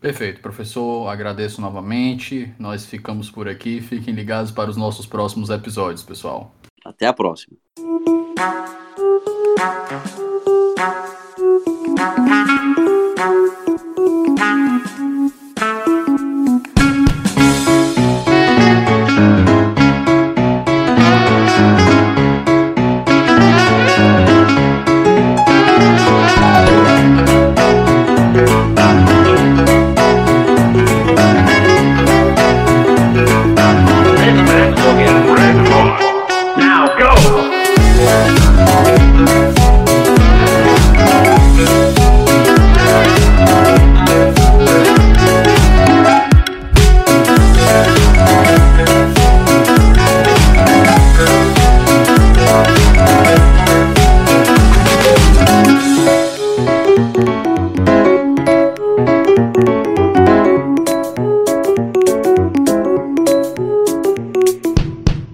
A: Perfeito, professor. Agradeço novamente. Nós ficamos por aqui. Fiquem ligados para os nossos próximos episódios, pessoal.
B: Até a próxima.